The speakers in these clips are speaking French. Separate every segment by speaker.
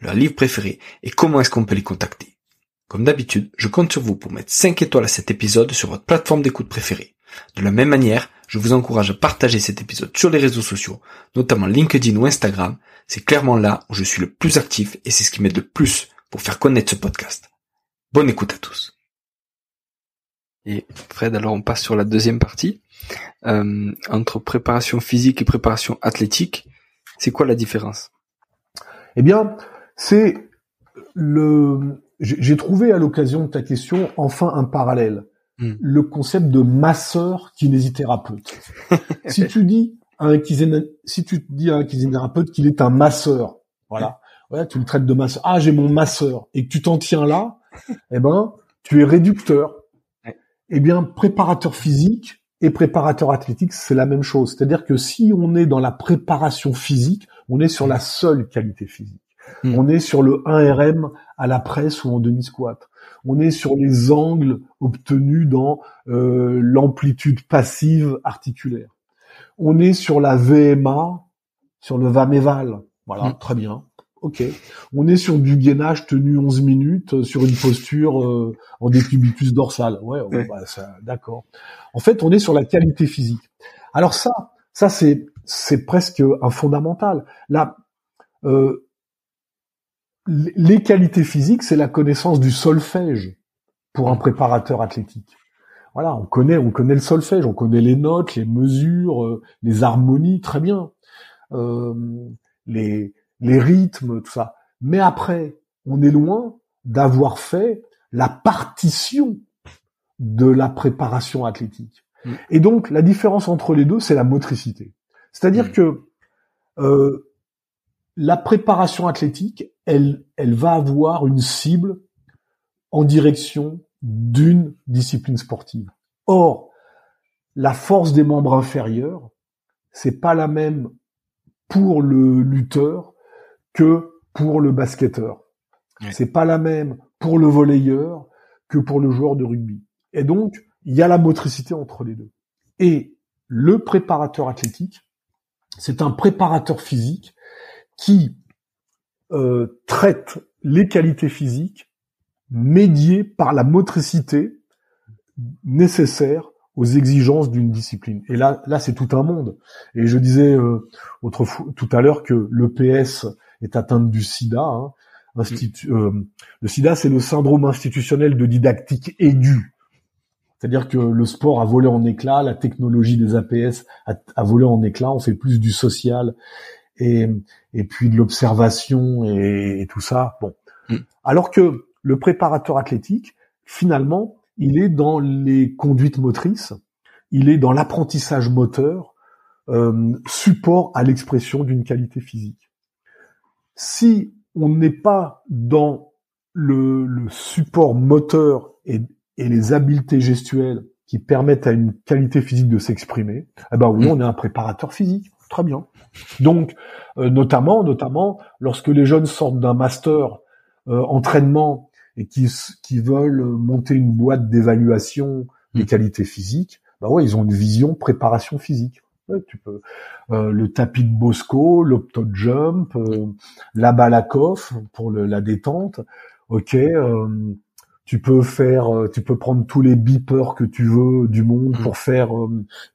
Speaker 1: leur livre préféré et comment est-ce qu'on peut les contacter. Comme d'habitude, je compte sur vous pour mettre 5 étoiles à cet épisode sur votre plateforme d'écoute préférée. De la même manière, je vous encourage à partager cet épisode sur les réseaux sociaux, notamment LinkedIn ou Instagram. C'est clairement là où je suis le plus actif et c'est ce qui m'aide le plus pour faire connaître ce podcast. Bonne écoute à tous. Et Fred, alors on passe sur la deuxième partie. Euh, entre préparation physique et préparation athlétique, c'est quoi la différence?
Speaker 2: Eh bien, c'est le. J'ai trouvé à l'occasion de ta question enfin un parallèle. Hmm. Le concept de masseur kinésithérapeute. si tu dis à un si tu dis à un kinésithérapeute qu'il est un masseur, voilà, ouais, tu le traites de masseur. Ah, j'ai mon masseur et que tu t'en tiens là, eh ben, tu es réducteur. Eh bien, préparateur physique et préparateur athlétique, c'est la même chose. C'est-à-dire que si on est dans la préparation physique, on est sur la seule qualité physique. Hmm. On est sur le 1RM à la presse ou en demi-squat. On est sur les angles obtenus dans euh, l'amplitude passive articulaire. On est sur la VMA, sur le VAMEVAL. Voilà, hmm. très bien. Ok. On est sur du gainage tenu 11 minutes euh, sur une posture euh, en décubitus dorsal. Ouais, Bah, d'accord. En fait, on est sur la qualité physique. Alors ça, ça c'est c'est presque un fondamental. Là, euh, les qualités physiques, c'est la connaissance du solfège pour un préparateur athlétique. Voilà, on connaît, on connaît le solfège, on connaît les notes, les mesures, euh, les harmonies, très bien, euh, les, les rythmes, tout ça. Mais après, on est loin d'avoir fait la partition de la préparation athlétique. Mm. Et donc, la différence entre les deux, c'est la motricité. C'est-à-dire mm. que euh, la préparation athlétique, elle, elle va avoir une cible en direction d'une discipline sportive. Or, la force des membres inférieurs, c'est pas la même pour le lutteur que pour le basketteur. C'est pas la même pour le volleyeur que pour le joueur de rugby. Et donc, il y a la motricité entre les deux. Et le préparateur athlétique, c'est un préparateur physique qui euh, traite les qualités physiques médiées par la motricité nécessaire aux exigences d'une discipline. Et là, là, c'est tout un monde. Et je disais euh, autrefois, tout à l'heure que l'EPS est atteinte du SIDA. Hein. Euh, le SIDA, c'est le syndrome institutionnel de didactique aiguë. C'est-à-dire que le sport a volé en éclat, la technologie des APS a, a volé en éclat, on fait plus du social et, et puis de l'observation et, tout ça. Bon. Mm. Alors que le préparateur athlétique, finalement, il est dans les conduites motrices, il est dans l'apprentissage moteur, euh, support à l'expression d'une qualité physique. Si on n'est pas dans le, le support moteur et, et, les habiletés gestuelles qui permettent à une qualité physique de s'exprimer, eh ben oui, mm. on est un préparateur physique. Très bien. Donc, euh, notamment, notamment, lorsque les jeunes sortent d'un master euh, entraînement et qui, qui veulent monter une boîte d'évaluation des mm. qualités physiques, bah ouais, ils ont une vision préparation physique. tu peux euh, le tapis de Bosco, l'opto jump, la Balakov pour la détente. Ok, tu peux faire, tu peux prendre tous les beepers que tu veux du monde mm. pour faire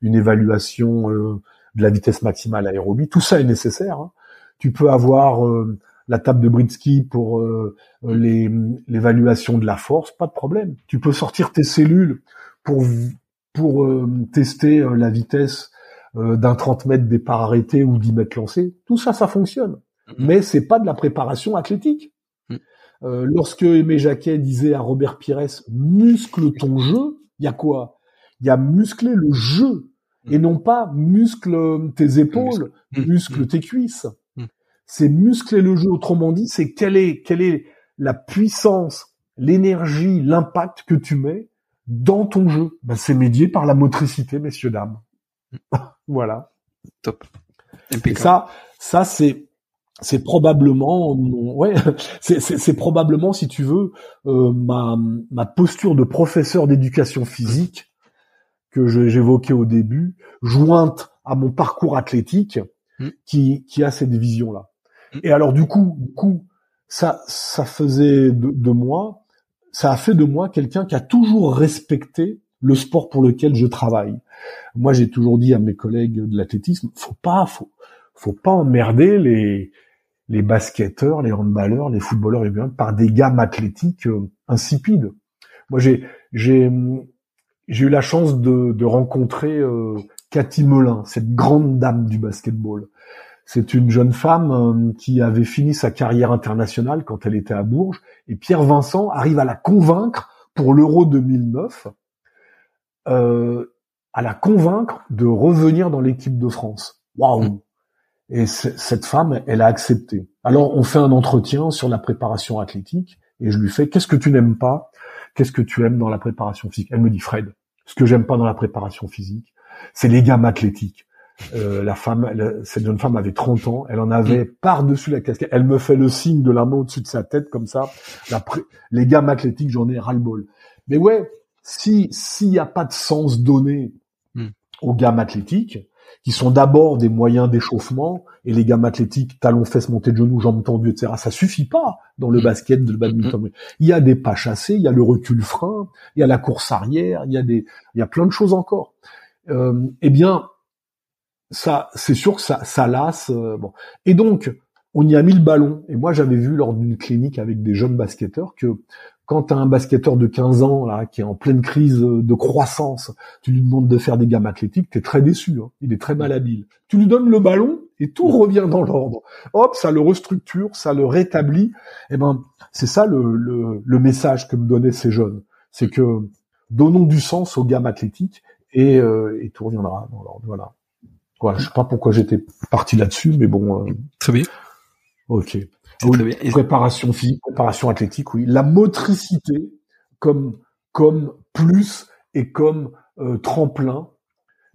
Speaker 2: une évaluation de la vitesse maximale aérobie. Tout ça est nécessaire. Hein. Tu peux avoir euh, la table de Britsky pour euh, l'évaluation de la force, pas de problème. Tu peux sortir tes cellules pour pour tester la vitesse d'un 30 mètres départ arrêté ou 10 mètres lancé. Tout ça, ça fonctionne. Mm-hmm. Mais c'est pas de la préparation athlétique. Mm. lorsque Aimé Jacquet disait à Robert Pires, muscle ton jeu, il y a quoi? Il y a muscler le jeu et non pas muscle tes épaules, muscle, mm. tes cuisses. Mm. C'est muscler le jeu. Autrement dit, c'est quelle est quelle est la puissance, l'énergie, l'impact que tu mets dans ton jeu. Ben, c'est médié par la motricité, messieurs dames. Mm. voilà.
Speaker 1: Top.
Speaker 2: Et ça, ça c'est c'est probablement ouais c'est probablement si tu veux euh, ma ma posture de professeur d'éducation physique que j'évoquais au début, jointe à mon parcours athlétique, mm. qui, qui a cette vision-là. Mm. Et alors du coup, du coup, ça, ça faisait de, moi, ça a fait de moi quelqu'un qui a toujours respecté le sport pour lequel je travaille. Moi, j'ai toujours dit à mes collègues de l'athlétisme, faut pas, faut, faut pas emmerder les, les basketteurs, les handballeurs, les footballeurs et bien par des gammes athlétiques euh, insipides. Moi, j'ai, j'ai, j'ai eu la chance de, rencontrer euh, Cathy Melin, cette grande dame du basketball. C'est une jeune femme euh, qui avait fini sa carrière internationale quand elle était à Bourges, et Pierre Vincent arrive à la convaincre pour l'Euro 2009, euh, à la convaincre de revenir dans l'équipe de France. Waouh Et cette femme, elle a accepté. Alors on fait un entretien sur la préparation athlétique, et je lui fais qu'est-ce que tu n'aimes pas? Qu'est-ce que tu aimes dans la préparation physique? Elle me dit Fred, ce que j'aime pas dans la préparation physique, c'est les gammes athlétiques. Euh, la femme, cette jeune femme avait 30 ans, elle en avait mm. par-dessus la casquette. Elle me fait le signe de la main au-dessus de sa tête comme ça. les gammes athlétiques, j'en ai ras-le-bol. Mais ouais, si s'il n'y a pas de sens donné mm. aux gammes athlétiques, qui sont d'abord des moyens d'échauffement, et les gammes athlétiques, talons, fesses, montées de genoux, jambes tendues, etc. Ça suffit pas dans le mm. basket, de le badminton. Mm-hmm. Il y a des pas chassés, il y a le recul frein, il y a la course arrière, il y a des, il y a plein de choses encore. Euh, eh bien, ça, c'est sûr que ça, ça lasse. Euh, bon. Et donc, on y a mis le ballon. Et moi, j'avais vu lors d'une clinique avec des jeunes basketteurs que quand tu as un basketteur de 15 ans là qui est en pleine crise de croissance, tu lui demandes de faire des gammes athlétiques, tu es très déçu, hein. il est très malhabile. Tu lui donnes le ballon et tout revient dans l'ordre. Hop, ça le restructure, ça le rétablit. Eh ben, c'est ça le, le, message que me donnaient ces jeunes, c'est que donnons du sens aux gammes athlétiques et, euh, et tout reviendra dans l'ordre. Voilà. Voilà, je sais pas pourquoi j'étais parti là-dessus, mais bon.
Speaker 1: Euh, très bien.
Speaker 2: Ok. Préparation physique, préparation athlétique, oui. La motricité comme comme plus et comme euh, tremplin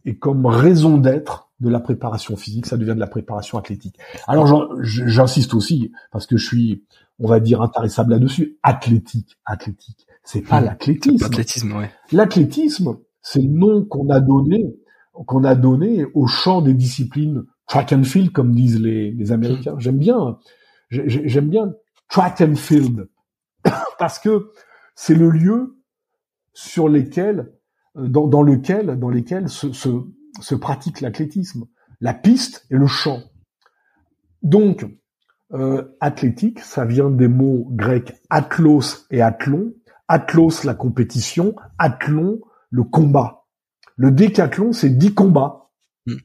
Speaker 2: et comme raison d'être de la préparation physique, ça devient de la préparation athlétique. Alors j'insiste aussi parce que je suis, on va dire, intarissable là-dessus. Athlétique, athlétique, c'est pas mmh. l'athlétisme.
Speaker 1: L'athlétisme, ouais.
Speaker 2: L'athlétisme, c'est le nom qu'on a donné, qu'on a donné au champ des disciplines track and field, comme disent les, les Américains. J'aime bien j'aime bien track and field parce que c'est le lieu sur lesquels, euh, dans, dans lequel, dans lesquels se, se, se pratique l'athlétisme, la piste et le champ. Donc, euh, athlétique, ça vient des mots grecs atlos et athlon. Atlos, la compétition, athlon, le combat. Le décathlon, c'est dix combats. Hmm.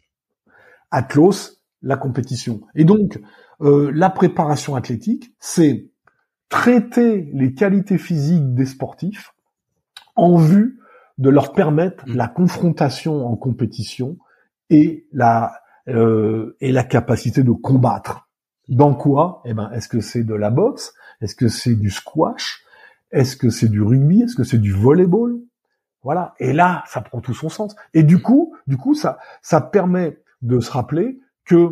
Speaker 2: Atlos, la compétition. Et donc, euh, la préparation athlétique, c'est traiter les qualités physiques des sportifs en vue de leur permettre mm. la confrontation en compétition et la euh, et la capacité de combattre. Dans quoi? Eh ben, est-ce que c'est de la boxe? Est-ce que c'est du squash? Est-ce que c'est du rugby? Est-ce que c'est du volleyball? Voilà. Et là, ça prend tout son sens. Et du coup, du coup, ça ça permet de se rappeler que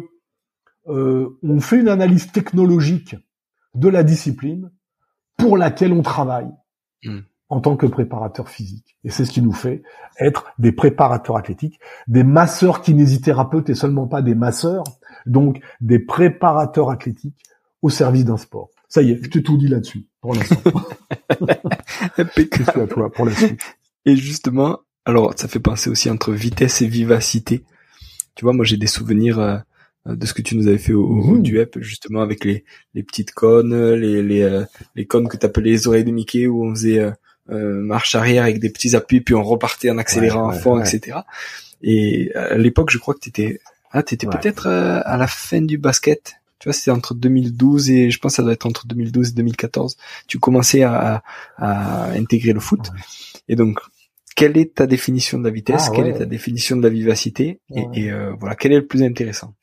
Speaker 2: euh, on fait une analyse technologique de la discipline pour laquelle on travaille hmm. en tant que préparateur physique. Et c'est ce qui nous fait être des préparateurs athlétiques, des masseurs kinésithérapeutes et seulement pas des masseurs, donc des préparateurs athlétiques au service d'un sport. Ça y est, je t'ai tout dit là-dessus pour l'instant.
Speaker 1: à toi pour la suite. Et justement, alors ça fait penser aussi entre vitesse et vivacité. tu vois, moi j'ai des souvenirs de ce que tu nous avais fait au, au mmh. duep justement avec les les petites cônes, les les les cônes que t'appelais les oreilles de Mickey où on faisait marche arrière avec des petits appuis puis on repartait en accélérant à fond, etc. Et à l'époque, je crois que t'étais ah t'étais peut-être à la fin du basket. Tu vois, c'était entre 2012 et je pense que ça doit être entre 2012 et 2014. Tu commençais à, à intégrer le foot. Et donc, quelle est ta définition de la vitesse? Ah Quelle est ta définition de la vivacité? Et, euh, voilà, quel est le plus intéressant?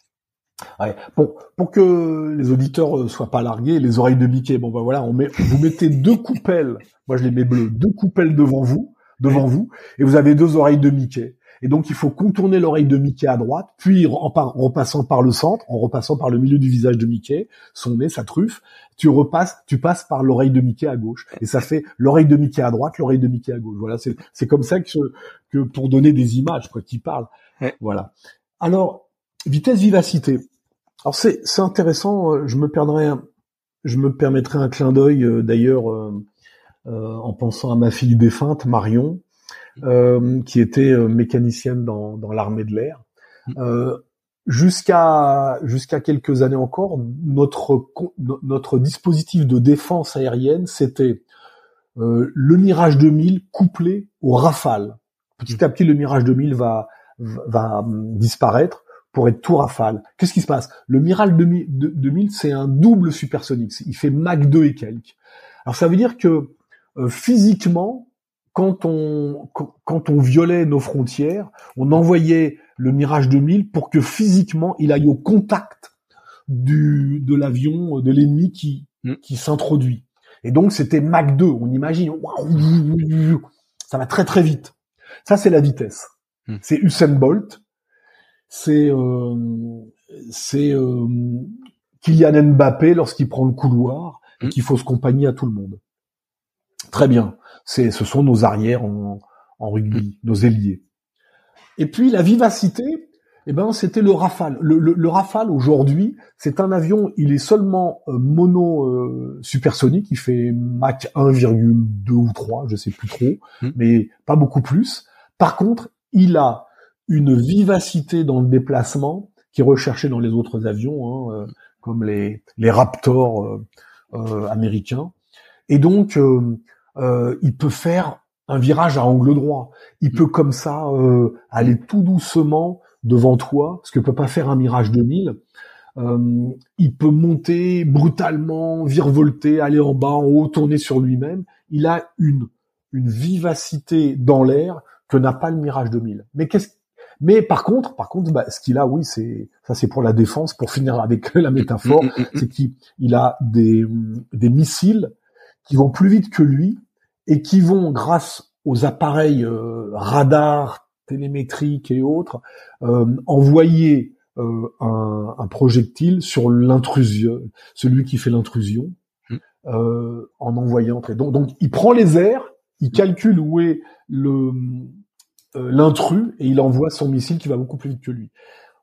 Speaker 2: Ouais. Bon, pour que les auditeurs euh, soient pas largués, les oreilles de Mickey. Bon ben voilà, on met, vous mettez deux coupelles. Moi je les mets bleues, deux coupelles devant vous, devant vous, et vous avez deux oreilles de Mickey. Et donc, il faut contourner l'oreille de Mickey à droite, puis en, repassant par le centre, en repassant par le milieu du visage de Mickey, son nez, sa truffe, tu repasses, tu passes par l'oreille de Mickey à gauche. Et ça fait l'oreille de Mickey à droite, l'oreille de Mickey à gauche. Voilà, c'est comme ça que, que pour donner des images, quoi, qui parlent. Voilà. Alors, vitesse, vivacité. Alors c'est c'est intéressant. Euh, je me perdrai, je me permettrai un clin d'œil euh, d'ailleurs euh, en pensant à ma fille défunte Marion, euh, qui était euh, mécanicienne dans, dans l'armée de l'air. Mm. Euh, jusqu'à jusqu'à quelques années encore, notre notre dispositif de défense aérienne, c'était euh, le Mirage 2000 couplé au Rafale. Petit à petit, le Mirage 2000 va va disparaître pour être tout Rafale. Qu'est-ce qui se passe? Le Mirage 2000, c'est un double supersonique. Il fait Mach 2 et quelques. Alors ça veut dire que physiquement, quand on quand on violait nos frontières, on envoyait le Mirage 2000 pour que physiquement il aille au contact du de l'avion de l'ennemi qui mm. qui s'introduit. Et donc c'était Mach 2, on imagine ça va très très vite. Ça c'est la vitesse. Mm. C'est Usain Bolt, c'est euh, c'est euh, Kylian Mbappé lorsqu'il prend le couloir et mm. qu'il faut se compagnie à tout le monde. Très bien c'est, ce sont nos arrières en, en rugby, nos ailiers. Et puis la vivacité, eh ben c'était le Rafale. Le, le, Rafale aujourd'hui, c'est un avion, il est seulement euh, mono euh, supersonique, il fait Mach 1,2 ou 3, je sais plus trop, hmm. mais pas beaucoup plus. Par contre, il a une vivacité dans le déplacement qui est recherchée dans les autres avions, hein, euh, comme les, les Raptors américains. Et donc, euh, il peut faire un virage à angle droit. Il mm. peut comme ça euh, aller tout doucement devant toi, ce que peut pas faire un Mirage 2000. Euh, il peut monter brutalement, virevolter, aller en bas, en haut, tourner sur lui-même. Il a une une vivacité dans l'air que n'a pas le Mirage 2000. Mais qu'est-ce mais par contre, par contre, bah, ce qu'il a, oui, c'est ça, c'est pour la défense. Pour finir avec la métaphore, mm, mm, c'est qu'il a des des missiles qui vont plus vite que lui et qui vont, grâce aux appareils euh, radars, télémétriques et autres, euh, envoyer euh, un, un, projectile sur l'intrusion, celui qui fait l'intrusion, euh, en envoyant. Donc, donc, il prend les airs, il calcule où est le l'intrus et il envoie son missile qui va beaucoup plus vite que lui.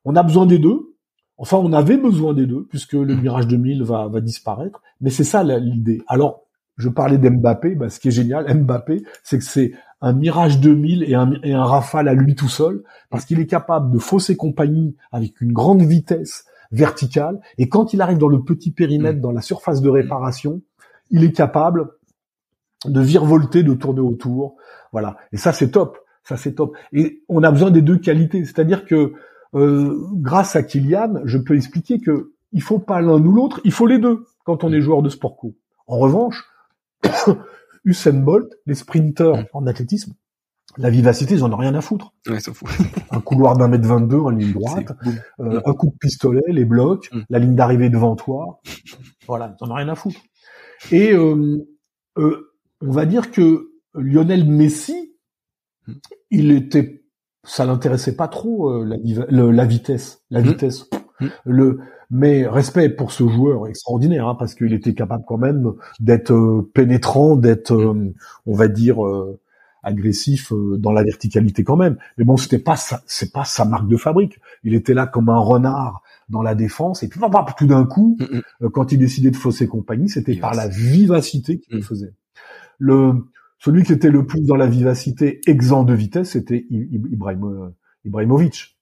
Speaker 2: On a besoin des deux. Enfin, on avait besoin des deux puisque le mmh. Mirage 2000 va, va disparaître. Mais c'est ça l'idée. Alors, je parlais d'Mbappé, bah, ce qui est génial, Mbappé, c'est que c'est un Mirage 2000 et un, et un Rafale à lui tout seul, parce qu'il est capable de fausser compagnie avec une grande vitesse verticale, et quand il arrive dans le petit périmètre, mm. dans la surface de réparation, il est capable de virevolter, de tourner autour, voilà. Et ça, c'est top, ça c'est top. Et on a besoin des deux qualités, c'est-à-dire que euh, grâce à Kylian, je peux expliquer que il faut pas l'un ou l'autre, il faut les deux quand on est joueur de sport co. En revanche, Usain Bolt, les sprinteurs mm. en athlétisme, la vivacité, ils en ont rien à foutre.
Speaker 1: Ouais,
Speaker 2: un couloir d'un mètre 22 en ligne droite, euh, un coup de pistolet, les blocs, mm. la ligne d'arrivée devant toi. Voilà, ils en ont rien à foutre. Et euh, euh, on va dire que Lionel Messi, mm. Il était, ça l'intéressait pas trop la, la, vitesse, la vitesse. Le, mais respect pour ce joueur extraordinaire, hein, parce qu'il était capable quand même d'être euh, pénétrant, d'être, euh, on va dire, euh, agressif dans la verticalité quand même. Mais bon, c'était pas c'est pas sa marque de fabrique. Il était là comme un renard dans la défense, et puis tout d'un coup, mm, mm. quand il décidait de fausser compagnie, c'était par la vivacité qu'il le faisait. Le celui qui était le plus dans la vivacité, exempt de vitesse, c'était Ibrahim, Ibrahimovic.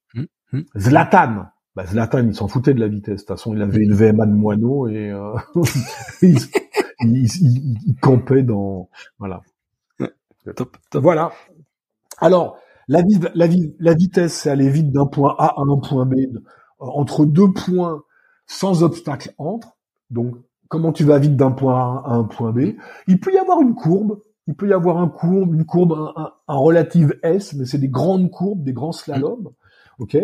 Speaker 2: Hmm. Zlatan, bah, Zlatan, il s'en foutait de la vitesse. De toute façon, il avait une VMA de moineau et euh, il, il, campait dans voilà.
Speaker 1: Top, top.
Speaker 2: Voilà. Alors, la, la, la vitesse, c'est aller vite d'un point A à un point B, euh, entre deux points sans obstacle entre. Donc, comment tu vas vite d'un point A à un point B? Il peut y avoir une courbe. Il peut y avoir un courbe, une courbe, un, un, relative S, mais c'est des grandes courbes, des grands slaloms. Ok?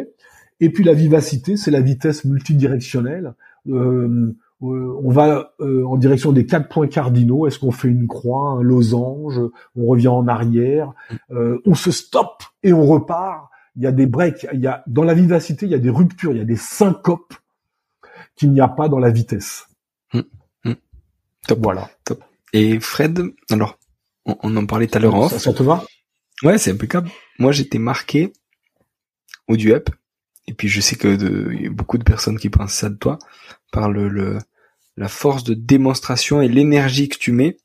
Speaker 2: Et puis la vivacité, c'est la vitesse multidirectionnelle. Euh, euh, on va euh, en direction des quatre points cardinaux. Est-ce qu'on fait une croix, un losange? On revient en arrière. Euh, on se stoppe et on repart. Il y a des breaks. Il y a dans la vivacité, il y a des ruptures, il y a des syncopes qu'il n'y a pas dans la vitesse. Hum.
Speaker 1: Top. Voilà. Top. Et Fred, alors on, en parlait tout à l'heure en off.
Speaker 2: Ça, te va?
Speaker 1: Ouais, c'est impeccable. Moi, j'étais marqué au du up. Et puis je sais que il y a beaucoup de personnes qui pensent ça de toi par le la force de démonstration et l'énergie que tu mets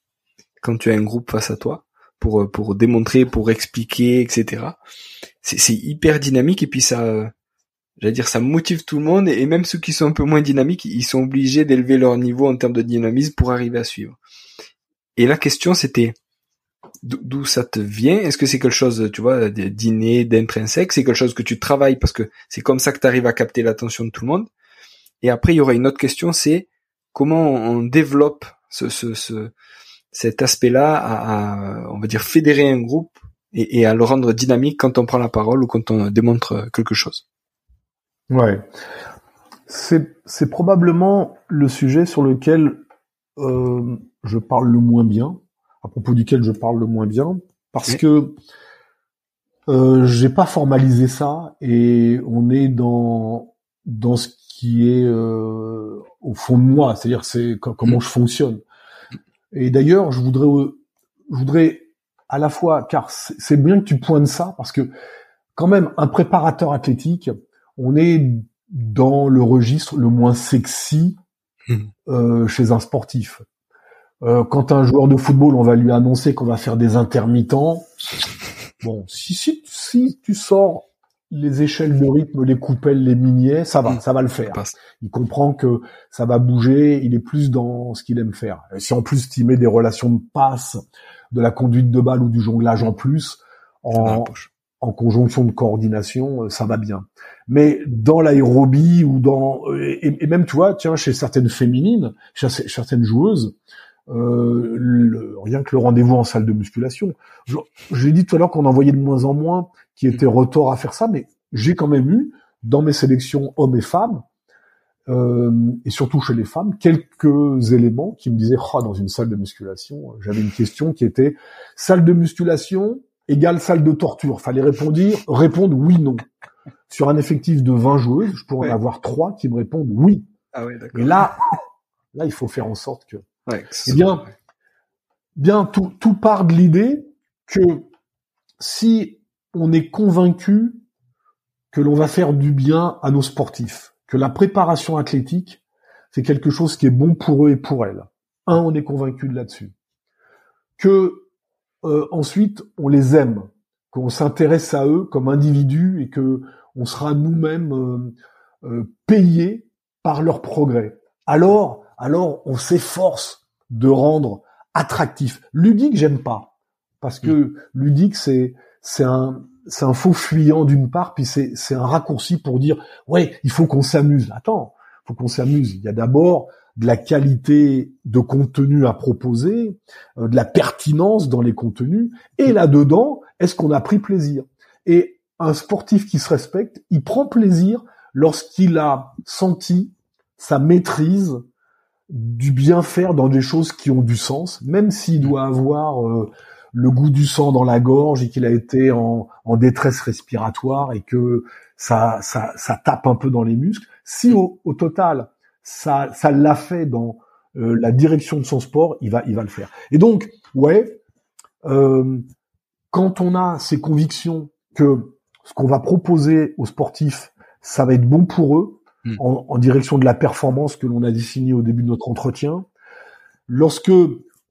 Speaker 1: quand tu as un groupe face à toi pour euh, pour démontrer, pour expliquer, etc. C'est hyper dynamique et puis ça, j'allais dire, ça motive tout le monde et même ceux qui sont un peu moins dynamiques, ils sont obligés d'élever leur niveau en termes de dynamisme pour arriver à suivre. Et la question c'était d'où ça te vient? Est-ce que c'est quelque chose, tu vois, d'inné, d'intrinsèque? C'est quelque chose que tu travailles parce que c'est comme ça que tu arrives à capter l'attention de tout le monde? Et après, il y aura une autre question, c'est comment on développe ce, ce, cet aspect-là à, on va dire, fédérer un groupe et, à le rendre dynamique quand on prend la parole ou quand on démontre quelque chose?
Speaker 2: Ouais, c'est c'est probablement le sujet sur lequel euh, je parle le moins bien, à propos duquel je parle le moins bien, parce que euh, j'ai pas formalisé ça et on est dans dans ce qui est euh, au fond de moi, c'est-à-dire c'est comment mm. je fonctionne. Et d'ailleurs, je voudrais, je voudrais à la fois, car c'est bien que tu pointes ça, parce que quand même, un préparateur athlétique, on est dans le registre le moins sexy mm. euh, chez un sportif. Euh, quand un joueur de football, on va lui annoncer qu'on va faire des intermittents. Bon, si, si, si tu sors les échelles de rythme, les coupelles, les miniers, ça va, mm. ça va le faire. Il comprend que ça va bouger, il est plus dans ce qu'il aime faire. Et si en plus tu mets des relations de passe, de la conduite de balle ou du jonglage en plus, en, en conjonction de coordination, euh, ça va bien. Mais dans l'aérobie ou dans et, même tu vois, tiens, chez certaines féminines, chez certaines joueuses, euh, le, rien que le rendez-vous en salle de musculation. Je, j'ai dit tout à l'heure qu'on en voyait de moins en moins qui étaient retors à faire ça, mais j'ai quand même eu dans mes sélections hommes et femmes, euh, et surtout chez les femmes, quelques éléments qui me disaient, oh, dans une salle de musculation, j'avais une question qui était salle de musculation égale salle de torture. Fallait répondre, répondre oui, non. Sur un effectif de 20 joueuses, je pourrais en avoir trois qui me répondent oui.
Speaker 1: Ah.
Speaker 2: Et là, là, il faut faire en sorte que eh bien, bien tout, tout part de l'idée que si on est convaincu que l'on va faire du bien à nos sportifs, que la préparation athlétique, c'est quelque chose qui est bon pour eux et pour elles. Un, on est convaincu de là-dessus. Que euh, ensuite, on les aime, qu'on s'intéresse à eux comme individus et que on sera nous-mêmes euh, euh, payés par leur progrès. Alors, alors on s'efforce de rendre attractif. Ludique, j'aime pas, parce que mm. ludique, c'est c'est un c'est un faux fuyant d'une part, puis c'est c'est un raccourci pour dire ouais, il faut qu'on s'amuse. Attends, faut qu'on s'amuse. Il y a d'abord de la qualité de contenu à proposer, euh, de la pertinence dans les contenus, et là-dedans, est-ce qu'on a pris plaisir? Et un sportif qui se respecte, il prend plaisir lorsqu'il a senti sa maîtrise du bien faire dans des choses qui ont du sens, même s'il doit avoir euh, le goût du sang dans la gorge et qu'il a été en, détresse respiratoire et que ça, ça, ça tape un peu dans les muscles. Si au, total ça, ça l'a fait dans euh, la direction de son sport, il va, il va le faire. Et donc, ouais, euh, quand on a ces convictions que ce qu'on va proposer aux sportifs, ça va être bon pour eux, Hmm. en, direction de la performance que l'on a définie au début de notre entretien. Lorsque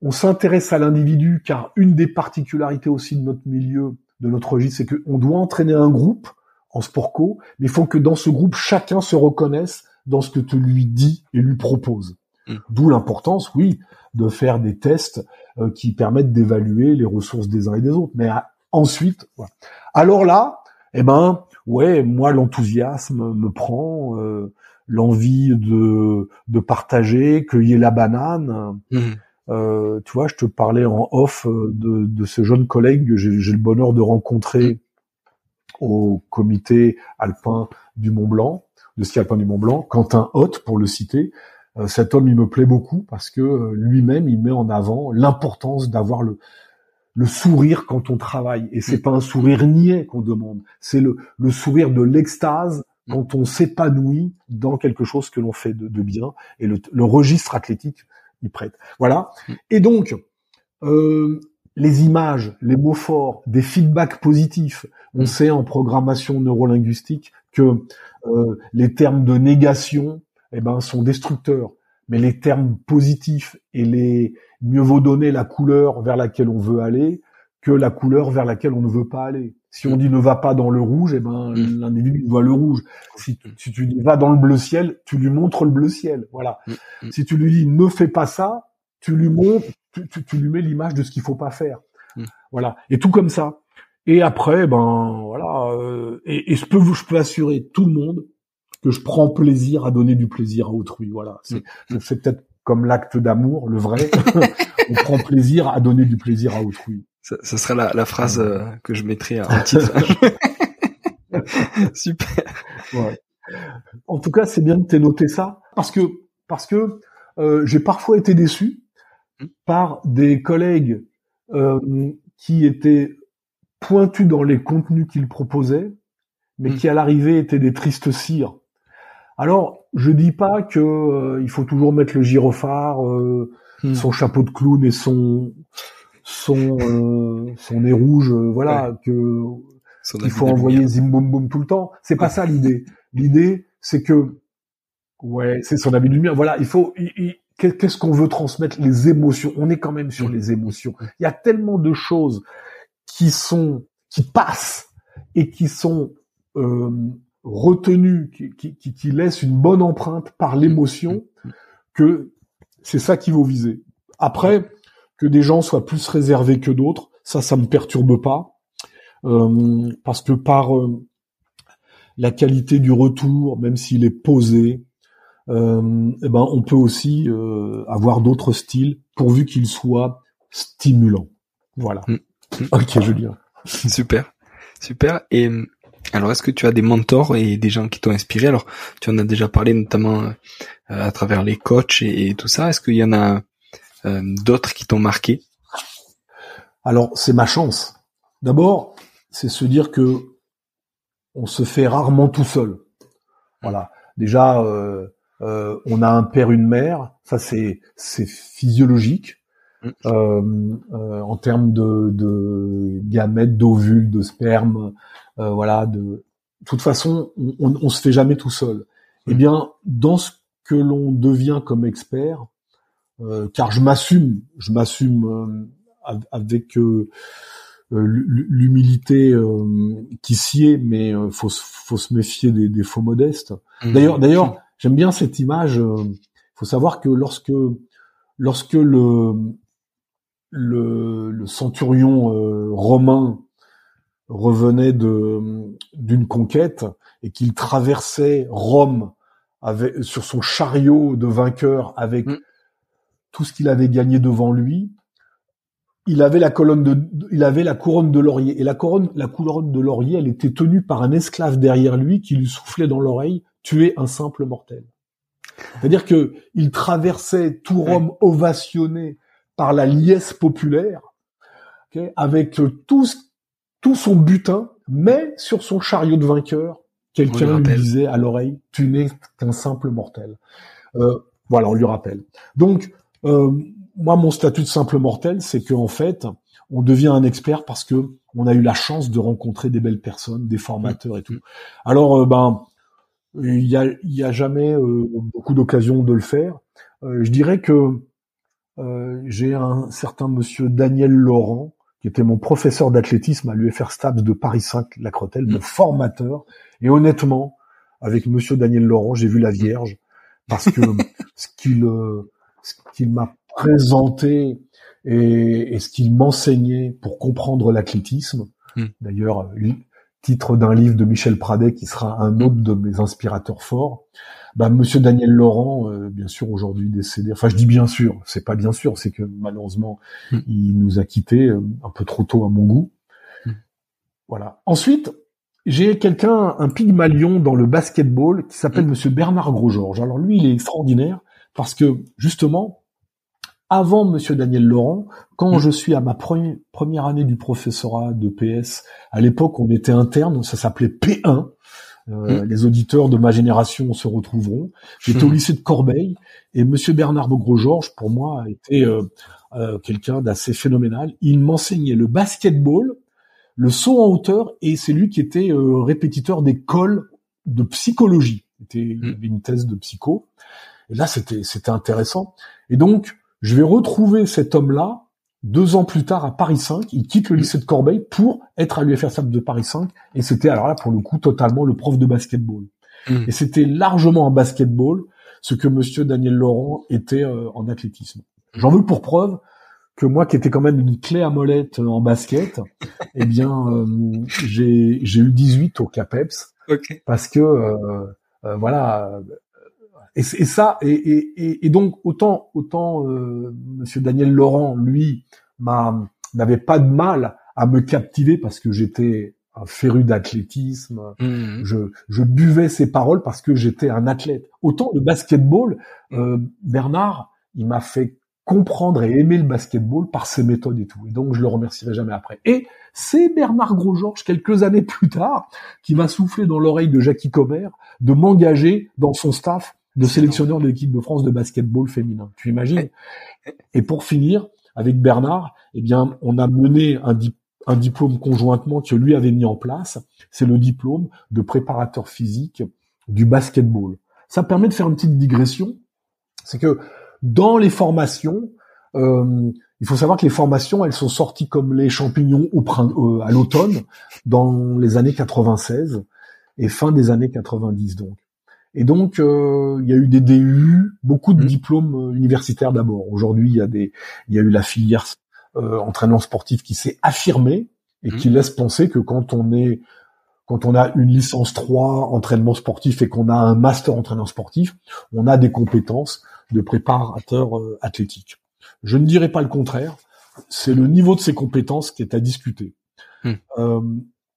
Speaker 2: on s'intéresse à l'individu, car une des particularités aussi de notre milieu, de notre registre, c'est qu'on doit entraîner un groupe en sport co, mais il faut que dans ce groupe, chacun se reconnaisse dans ce que tu lui dis et lui proposes. Mm. D'où l'importance, oui, de faire des tests euh, qui permettent d'évaluer les ressources des uns et des autres. Mais ah, ensuite, voilà. alors là, eh ben, ouais, moi l'enthousiasme me prend, euh, l'envie de de partager, cueillir la banane. Mm. Euh, tu vois, je te parlais en off de, de ce jeune collègue que j'ai le bonheur de rencontrer au comité alpin du Mont Blanc, de ski alpin du Mont Blanc, Quentin Hoth pour le citer. Euh, cet homme, il me plaît beaucoup parce que euh, lui-même, il met en avant l'importance d'avoir le, le sourire quand on travaille. Et c'est mm. pas un sourire niais qu'on demande, c'est le, le sourire de l'extase mm. quand on s'épanouit dans quelque chose que l'on fait de, de bien. Et le, le, registre athlétique il prête. Voilà. Mm. Et donc, euh, les images, les mots forts, des feedbacks positifs. On sait en programmation neurolinguistique que euh, les termes de négation, eh ben, sont destructeurs. Mais les termes positifs et les mieux vaut donner la couleur vers laquelle on veut aller que la couleur vers laquelle on ne veut pas aller. Si on dit ne va pas dans le rouge, eh ben mm. l'individu voit le rouge. Si, si, tu dis va dans le bleu ciel, tu lui montres le bleu ciel. Voilà. Mm. Si tu lui dis ne fais pas ça, tu lui montres, tu, tu, tu lui mets l'image de ce qu'il faut pas faire. Mm. Voilà. Et tout comme ça. Et après, ben voilà. Euh, et, et je peux vous, je peux assurer tout le monde que je prends plaisir à donner du plaisir à autrui. Voilà, c'est mm. peut-être comme l'acte d'amour, le vrai. on prend plaisir à donner du plaisir à autrui.
Speaker 1: Ça, ça sera la, la phrase euh, que je mettrai en titre. Super.
Speaker 2: Ouais. En tout cas, c'est bien de noté ça parce que parce que euh, j'ai parfois été déçu mm. par des collègues euh, qui étaient pointus dans les contenus qu'ils proposaient, mais mm. qui à l'arrivée étaient des tristes cires. Alors, je dis pas que euh, il faut toujours mettre le gyrophare, euh, hmm. son chapeau de clown et son son euh, son nez rouge, voilà, que il faut envoyer zim boum boum tout le temps. C'est pas ça l'idée. L'idée, c'est que ouais, c'est son habit de lumière. Voilà, il faut qu'est-ce qu'on veut transmettre? Les émotions. On est quand même sur hmm. les émotions. Il y a tellement de choses qui sont qui passent et qui sont euh, retenu, qui, qui, qui, laisse une bonne empreinte par l'émotion, que c'est ça qu'il vaut viser. Après, que des gens soient plus réservés que d'autres, ça, ça me perturbe pas, euh, parce que par euh, la qualité du retour, même s'il est posé, euh, eh ben, on peut aussi euh, avoir d'autres styles pourvu qu'ils soient stimulants. Voilà. Mm. Ok, Julien.
Speaker 1: Super, super. Et alors, est-ce que tu as des mentors et des gens qui t'ont inspiré? Alors, tu en as déjà parlé notamment euh, à travers les coachs et, tout ça. Est-ce qu'il y en a euh, d'autres qui t'ont marqué?
Speaker 2: Alors, c'est ma chance. D'abord, c'est se dire que on se fait rarement tout seul. Voilà. Déjà, euh, on a un père, une mère. Ça, c'est c'est physiologique. Mm. en termes de, de gamètes, d'ovules, de sperme, euh, voilà, de, toute façon, on, on, se fait jamais tout seul. Eh mm. bien, dans ce que l'on devient comme expert, euh, car je m'assume, je m'assume euh, avec l'humilité qui s'y est, mais faut, faut se méfier des, des faux modestes. Mm. D'ailleurs, d'ailleurs, j'aime bien cette image. Il faut savoir que lorsque lorsque le le, le centurion romain revenait de d'une conquête et qu'il traversait Rome avec sur son chariot de vainqueur avec mm. tout ce qu'il avait gagné devant lui, il avait la colonne de il avait la couronne de laurier et la couronne la couronne de laurier elle était tenue par un esclave derrière lui qui lui soufflait dans l'oreille tuer un simple mortel. C'est-à-dire que il traversait tout Rome ovationné par la liesse populaire, avec tout ce tout son butin, mais sur son chariot de vainqueur, quelqu'un lui disait à l'oreille, tu n'es qu'un simple mortel. Euh, voilà, on lui rappelle. Donc, euh, moi, mon statut de simple mortel, c'est qu'en fait, on devient un expert parce que on a eu la chance de rencontrer des belles personnes, des formateurs et tout. Alors, euh, ben, il y a, y a jamais beaucoup d'occasions de le faire. je dirais que j'ai un certain monsieur Daniel Laurent, qui était mon professeur d'athlétisme à l'UFR Stabs de Paris 5, la Crotelle, mon formateur. Et honnêtement, avec Monsieur Daniel Laurent, j'ai vu la Vierge parce que ce qu'il euh, ce qu'il m'a présenté et, et ce qu'il m'enseignait pour comprendre l'athlétisme. Hmm. D'ailleurs, titre d'un livre de Michel Pradet qui sera un autre de mes inspirateurs forts. Bah, Monsieur Daniel Laurent, euh, bien sûr aujourd'hui décédé. Enfin, je dis bien sûr, c'est pas bien sûr, c'est que malheureusement hmm. il nous a quittés euh, un peu trop tôt à mon goût. Hmm. Voilà. Ensuite, j'ai quelqu'un, un pygmalion dans le basketball qui s'appelle Monsieur Bernard Grosgeorges. Alors lui, il est extraordinaire parce que justement, avant Monsieur Daniel Laurent, quand mm. je suis à ma première année du professorat de PS, à l'époque on était interne, ça s'appelait P1. Euh, mm. Les auditeurs de ma génération se retrouveront. J'étais au mm. lycée de Corbeil et Monsieur Bernard Gros-Georges, pour moi, a été euh, euh, quelqu'un d'assez phénoménal. Il m'enseignait le basketball, le saut en hauteur et c'est lui qui était répétiteur d'école de psychologie. Il avait une thèse de psycho. Et là, c'était c'était intéressant. Et donc, je vais retrouver cet homme-là deux ans plus tard à Paris 5. Il quitte le lycée de Corbeil pour être à l'UFR de Paris 5. Et c'était alors là pour le coup totalement le prof de basketball. Hmm. Et c'était largement en basketball ce que Monsieur Daniel Laurent était euh, en athlétisme. J'en veux pour preuve que moi qui étais quand même une clé à molette en basket, eh bien euh, j'ai eu 18 au CAPEPS parce que euh, voilà et, et ça, et, et, et, donc autant autant euh, Monsieur Daniel Laurent, lui, m'a n'avait pas de mal à me captiver parce que j'étais un féru d'athlétisme. Mmh. Je, je buvais ses paroles parce que j'étais un athlète. Autant le basketball, euh, Bernard, il m'a fait comprendre et aimer le basketball par ses méthodes et tout. Et donc je le remercierai jamais après. Et c'est Bernard Grosgeorges, quelques années plus tard, qui m'a soufflé dans l'oreille de Jackie Comer de m'engager dans son staff de sélectionneur de l'équipe de France de basketball féminin. Tu imagines? Et pour finir, avec Bernard, eh bien, on a mené un, un diplôme conjointement que lui avait mis en place. C'est le diplôme de préparateur physique du basketball. Ça permet de faire une petite digression. C'est que dans les formations, euh, il faut savoir que les formations, elles sont sorties comme les champignons au euh, à l'automne, dans les années 96 et fin des années 90 donc. Et donc, euh, il y a eu des DU, beaucoup de mmh. diplômes euh, universitaires d'abord. Aujourd'hui, il y a des, il y a eu la filière euh, entraînement sportif qui s'est affirmée et mmh. qui laisse penser que quand on est, quand on a une licence 3 entraînement sportif et qu'on a un master entraînement sportif, on a des compétences de préparateur euh, athlétique. Je ne dirais pas le contraire. C'est le niveau de ces compétences qui est à discuter. Mmh. Euh,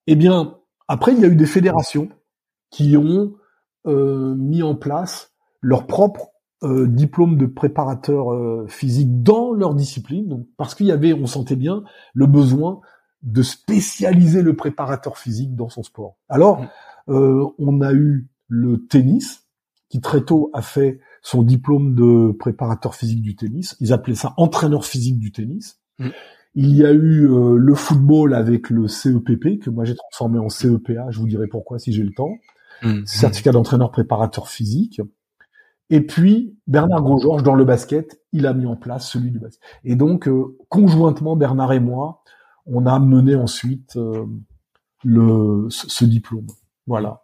Speaker 2: eh bien, après, il y a eu des fédérations qui ont mis en place leur propre euh, diplôme de préparateur euh, physique dans leur discipline, donc, parce qu'il y avait, on sentait bien, le besoin de spécialiser le préparateur physique dans son sport. Alors, euh, on a eu le tennis, qui très tôt a fait son diplôme de préparateur physique du tennis. Ils appelaient ça entraîneur physique du tennis. Mm. Il y a eu le football avec le CEPP, que moi j'ai transformé en CEPA, je vous dirai pourquoi si j'ai le temps. Mmh. certificat d'entraîneur préparateur physique. Et puis Bernard Grosgeorges dans le basket, il a mis en place celui du basket. Et donc euh, conjointement Bernard et moi, on a mené ensuite euh, le ce, diplôme. Voilà.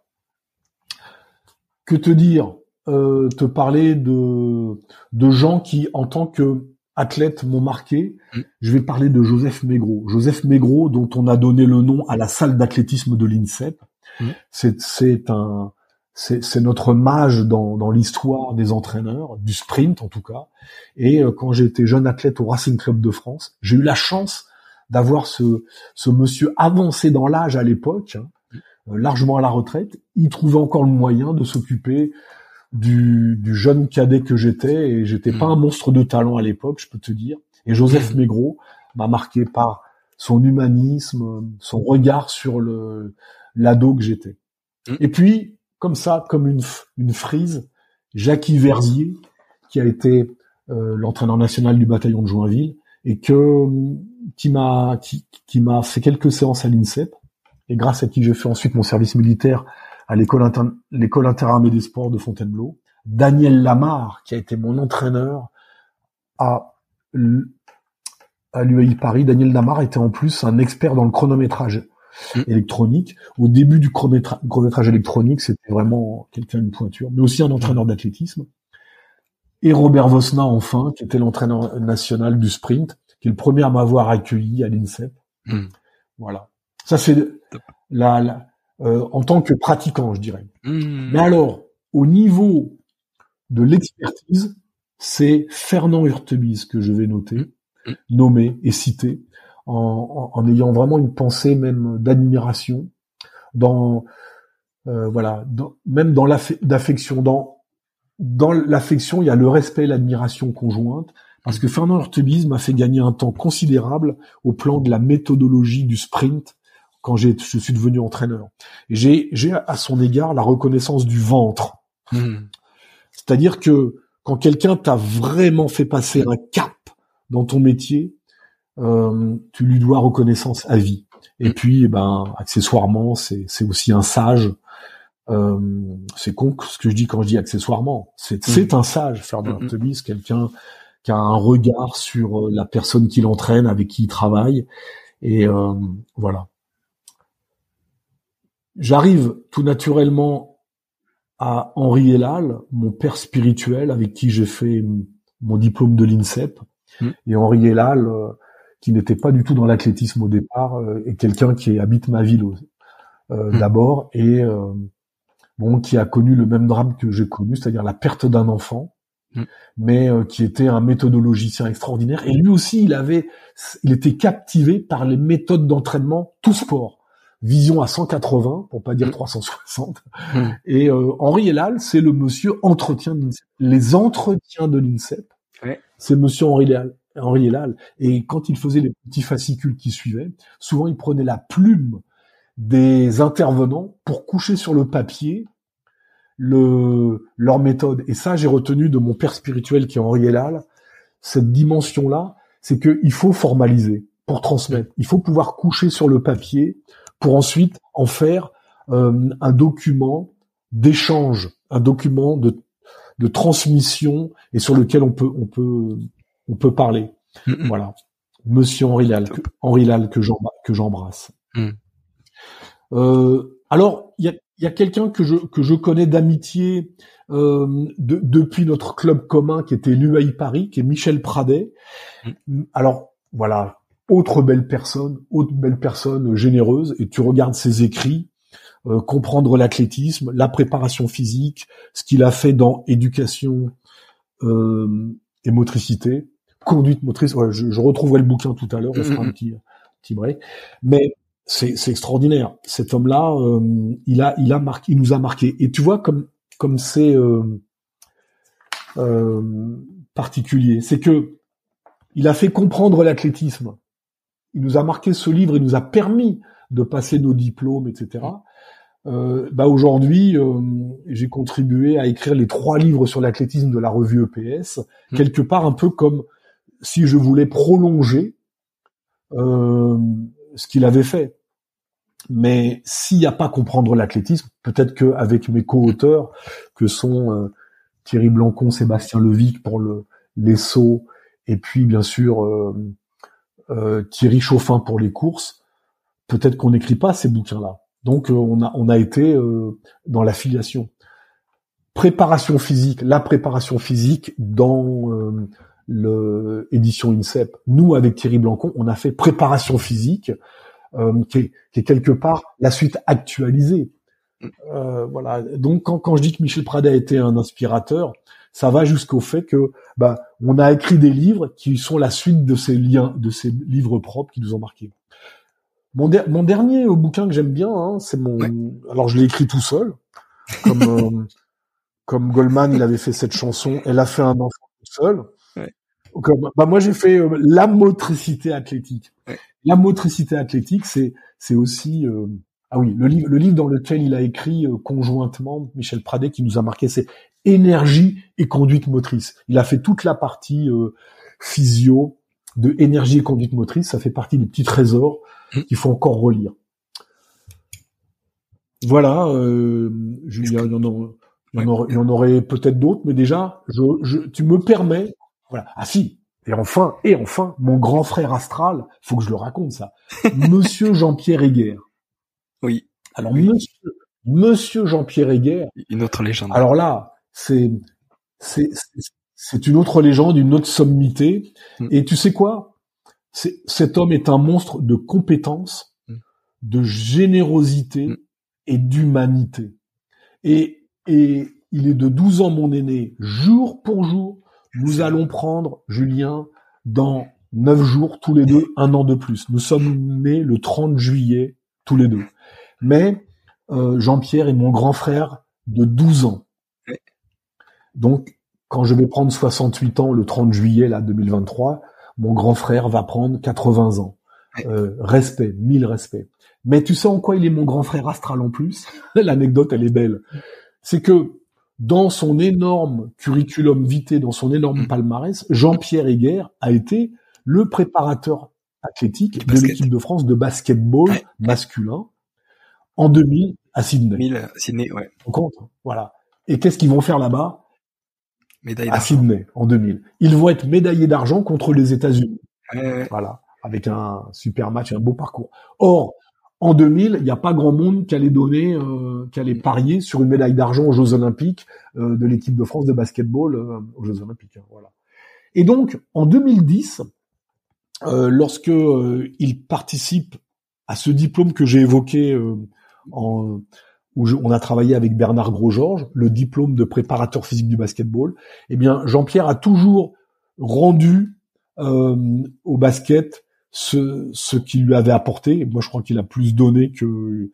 Speaker 2: Que te dire euh, Te parler de de gens qui en tant que athlètes m'ont marqué. Mmh. Je vais parler de Joseph Mégro. Joseph Mégro, dont on a donné le nom à la salle d'athlétisme de l'INSEP. Mmh. C'est un c'est notre mage dans, dans l'histoire des entraîneurs, du sprint en tout cas. Et euh, quand j'étais jeune athlète au Racing Club de France, j'ai eu la chance d'avoir ce, ce monsieur avancé dans l'âge à l'époque, hein, mmh. euh, largement à la retraite. Il trouvait encore le moyen de s'occuper du, du, jeune cadet que j'étais, et j'étais pas mmh. un monstre de talent à l'époque, je peux te dire. Et Joseph Mégro m'a marqué par son humanisme, son regard sur le l'ado que j'étais. Mmh. Et puis, comme ça, comme une, une frise, Jackie Verzier, qui a été euh, l'entraîneur national du bataillon de Joinville, et que qui m'a qui, qui m'a fait quelques séances à l'INSEP, et grâce à qui j'ai fait ensuite mon service militaire à l'école inter, l'école interarmée des sports de Fontainebleau. Daniel Lamar, qui a été mon entraîneur à à l'UAI Paris, Daniel Damar était en plus un expert dans le chronométrage mm. électronique. Au début du chronométrage électronique, c'était vraiment quelqu'un d'une pointure, mais aussi un entraîneur mm. d'athlétisme. Et Robert Vosna, enfin, qui était l'entraîneur national du sprint, qui est le premier à m'avoir accueilli à l'INSEP. Mm. Voilà. Ça, c'est la, euh, en tant que pratiquant, je dirais. Mais alors, au niveau de l'expertise, c'est Fernand Hurtebise que je vais noter nommé et cité en, en, ayant vraiment une pensée même d'admiration, dans euh, voilà, même dans l'affection, dans dans l'affection, il y a le respect, l'admiration conjointe, parce que Fernand Hurtebise m'a fait gagner un temps considérable au plan de la méthodologie du sprint quand j'ai, je suis devenu entraîneur. J'ai à son égard la reconnaissance du ventre. Hmm. C'est-à-dire que quand quelqu'un t'a vraiment fait passer un cap dans ton métier, euh, tu lui dois reconnaissance à vie. Et puis, eh ben, accessoirement, c'est, c'est aussi un sage. Euh, c'est con ce que je dis quand je dis accessoirement. C'est, mm. c'est un sage, Ferdinand mm -hmm. quelqu'un qui a un regard sur euh, la personne qui l'entraîne, avec qui il travaille. Et euh, voilà. J'arrive tout naturellement à Henri Elal, mon père spirituel, avec qui j'ai fait mon diplôme de l'INSEP. Mm. Et Henri Elal, euh, qui n'était pas du tout dans l'athlétisme au départ, euh, est quelqu'un qui habite ma ville euh, mm. d'abord et bon qui a connu le même drame que j'ai connu, c'est-à-dire la perte d'un enfant, mm. mais qui était un méthodologicien extraordinaire. Et lui aussi, il avait, il était captivé par les méthodes d'entraînement tout sport. Vision à 180, pour pas dire 360. Et Henri Elal, c'est le monsieur entretien de l'INSEP. Les entretiens de l'INSEP, c'est Monsieur Henri Lal. Henri Lal. Et quand il faisait les petits fascicules qui suivaient, souvent il prenait la plume des intervenants pour coucher sur le papier le, leur méthode. Et ça, j'ai retenu de mon père spirituel qui est Henri Lal, cette dimension-là, c'est qu'il faut formaliser pour transmettre. Il faut pouvoir coucher sur le papier pour ensuite en faire euh, un document d'échange, un document de de transmission et sur lequel on peut on peut on peut parler. Voilà. Monsieur Henri Lal, que, Henri Lal que j'embrasse. Mm. Euh, alors il y a, y a quelqu'un que je que je connais d'amitié euh, de, depuis notre club commun qui était l'UAI Paris, qui est Michel Pradet. Mm. Alors voilà, autre belle personne, autre belle personne généreuse, et tu regardes ses écrits, euh, comprendre l'athlétisme, la préparation physique, ce qu'il a fait dans éducation euh, et motricité, conduite motrice. Ouais, je, je, retrouverai le bouquin tout à l'heure, on fera un petit, petit break. Mais c'est, extraordinaire. Cet homme-là, euh, il a, il a marqué, il nous a marqué. Et tu vois comme comme c'est euh, euh, particulier, c'est que il a fait comprendre l'athlétisme. Il nous a marqué ce livre, il nous a permis de passer nos diplômes, etc. Euh, bah aujourd'hui, euh, j'ai contribué à écrire les trois livres sur l'athlétisme de la revue EPS, mmh. quelque part un peu comme si je voulais prolonger euh, ce qu'il avait fait. Mais s'il n'y a pas comprendre l'athlétisme, peut-être qu'avec mes co-auteurs, que sont euh, Thierry Blancon, Sébastien Levic pour le, les sauts, et puis bien sûr Thierry Chauffin pour les courses, peut-être qu'on n'écrit pas ces bouquins-là. Donc euh, on a on a été euh, dans la filiation. Préparation physique, la préparation physique dans euh, le édition INSEP. Nous avec Thierry Blancon, on a fait préparation physique qui est, qui, est, quelque part la suite actualisée. voilà. Donc quand, quand je dis que Michel Pradet a été un inspirateur, ça va jusqu'au fait que bah on a écrit des livres qui sont la suite de ces liens, de ces livres propres qui nous ont marqués. Mon, mon dernier euh, bouquin que j'aime bien, hein, c'est mon. Alors je l'ai écrit tout seul, comme euh, comme Goldman, il avait fait cette chanson. Elle a fait un enfant tout seul. Comme, bah moi j'ai fait euh, la motricité athlétique. La motricité athlétique, c'est c'est aussi ah oui le livre le livre dans lequel il a écrit conjointement Michel Pradet qui nous a marqué, c'est énergie et conduite motrice. Il a fait toute la partie physio de énergie et conduite motrice. Ça fait partie des petits trésors Mmh. qu'il faut encore relire. Voilà, euh, il y, en, aurait, peut-être d'autres, mais déjà, je, tu me permets, voilà. Ah si, et enfin, et enfin, mon grand frère astral, faut que je le raconte ça, Monsieur Jean-Pierre Heger.
Speaker 1: Oui.
Speaker 2: Alors Monsieur, Monsieur Jean-Pierre Heger.
Speaker 1: Une autre légende.
Speaker 2: Alors là, c'est c'est c'est une autre légende, une autre sommité. Mm. Et tu sais quoi? Cet homme est un monstre de compétence, mm. de générosité mm. et d'humanité. Et et il est de 12 ans mon aîné, jour pour jour nous allons prendre, Julien, dans neuf jours, tous les deux, un an de plus. Nous sommes nés le 30 juillet, tous les deux. Mais euh, Jean-Pierre est mon grand frère de 12 ans. Donc, quand je vais prendre 68 ans le 30 juillet, là, 2023, mon grand frère va prendre 80 ans. Euh, respect, mille respects. Mais tu sais en quoi il est mon grand frère astral en plus? L'anecdote, elle est belle. C'est que dans son énorme curriculum vitae, dans son énorme mm. palmarès, Jean-Pierre Heger a été le préparateur athlétique de l'équipe de France de basketball masculin en 2000 à Sydney.
Speaker 1: 2000 Sydney, ouais.
Speaker 2: On compte, voilà. Et qu'est-ce qu'ils vont faire là-bas?
Speaker 1: Médaille
Speaker 2: À Sydney, en 2000. Ils vont être médaillés d'argent contre les États-Unis. Voilà, avec un super match, un beau parcours. Or, en 2000, il n'y a pas grand monde qui allait donner, euh, qui allait parier sur une médaille d'argent aux Jeux Olympiques euh, de l'équipe de France de basketball euh, aux Jeux Olympiques. Hein, voilà. Et donc, en 2010, euh, lorsque euh, il participe à ce diplôme que j'ai évoqué, en, où on a travaillé avec Bernard Gros-Georges, le diplôme de préparateur physique du basketball, eh bien, Jean-Pierre a toujours rendu au basket ce, ce qu'il lui avait apporté. Moi, je crois qu'il a plus donné que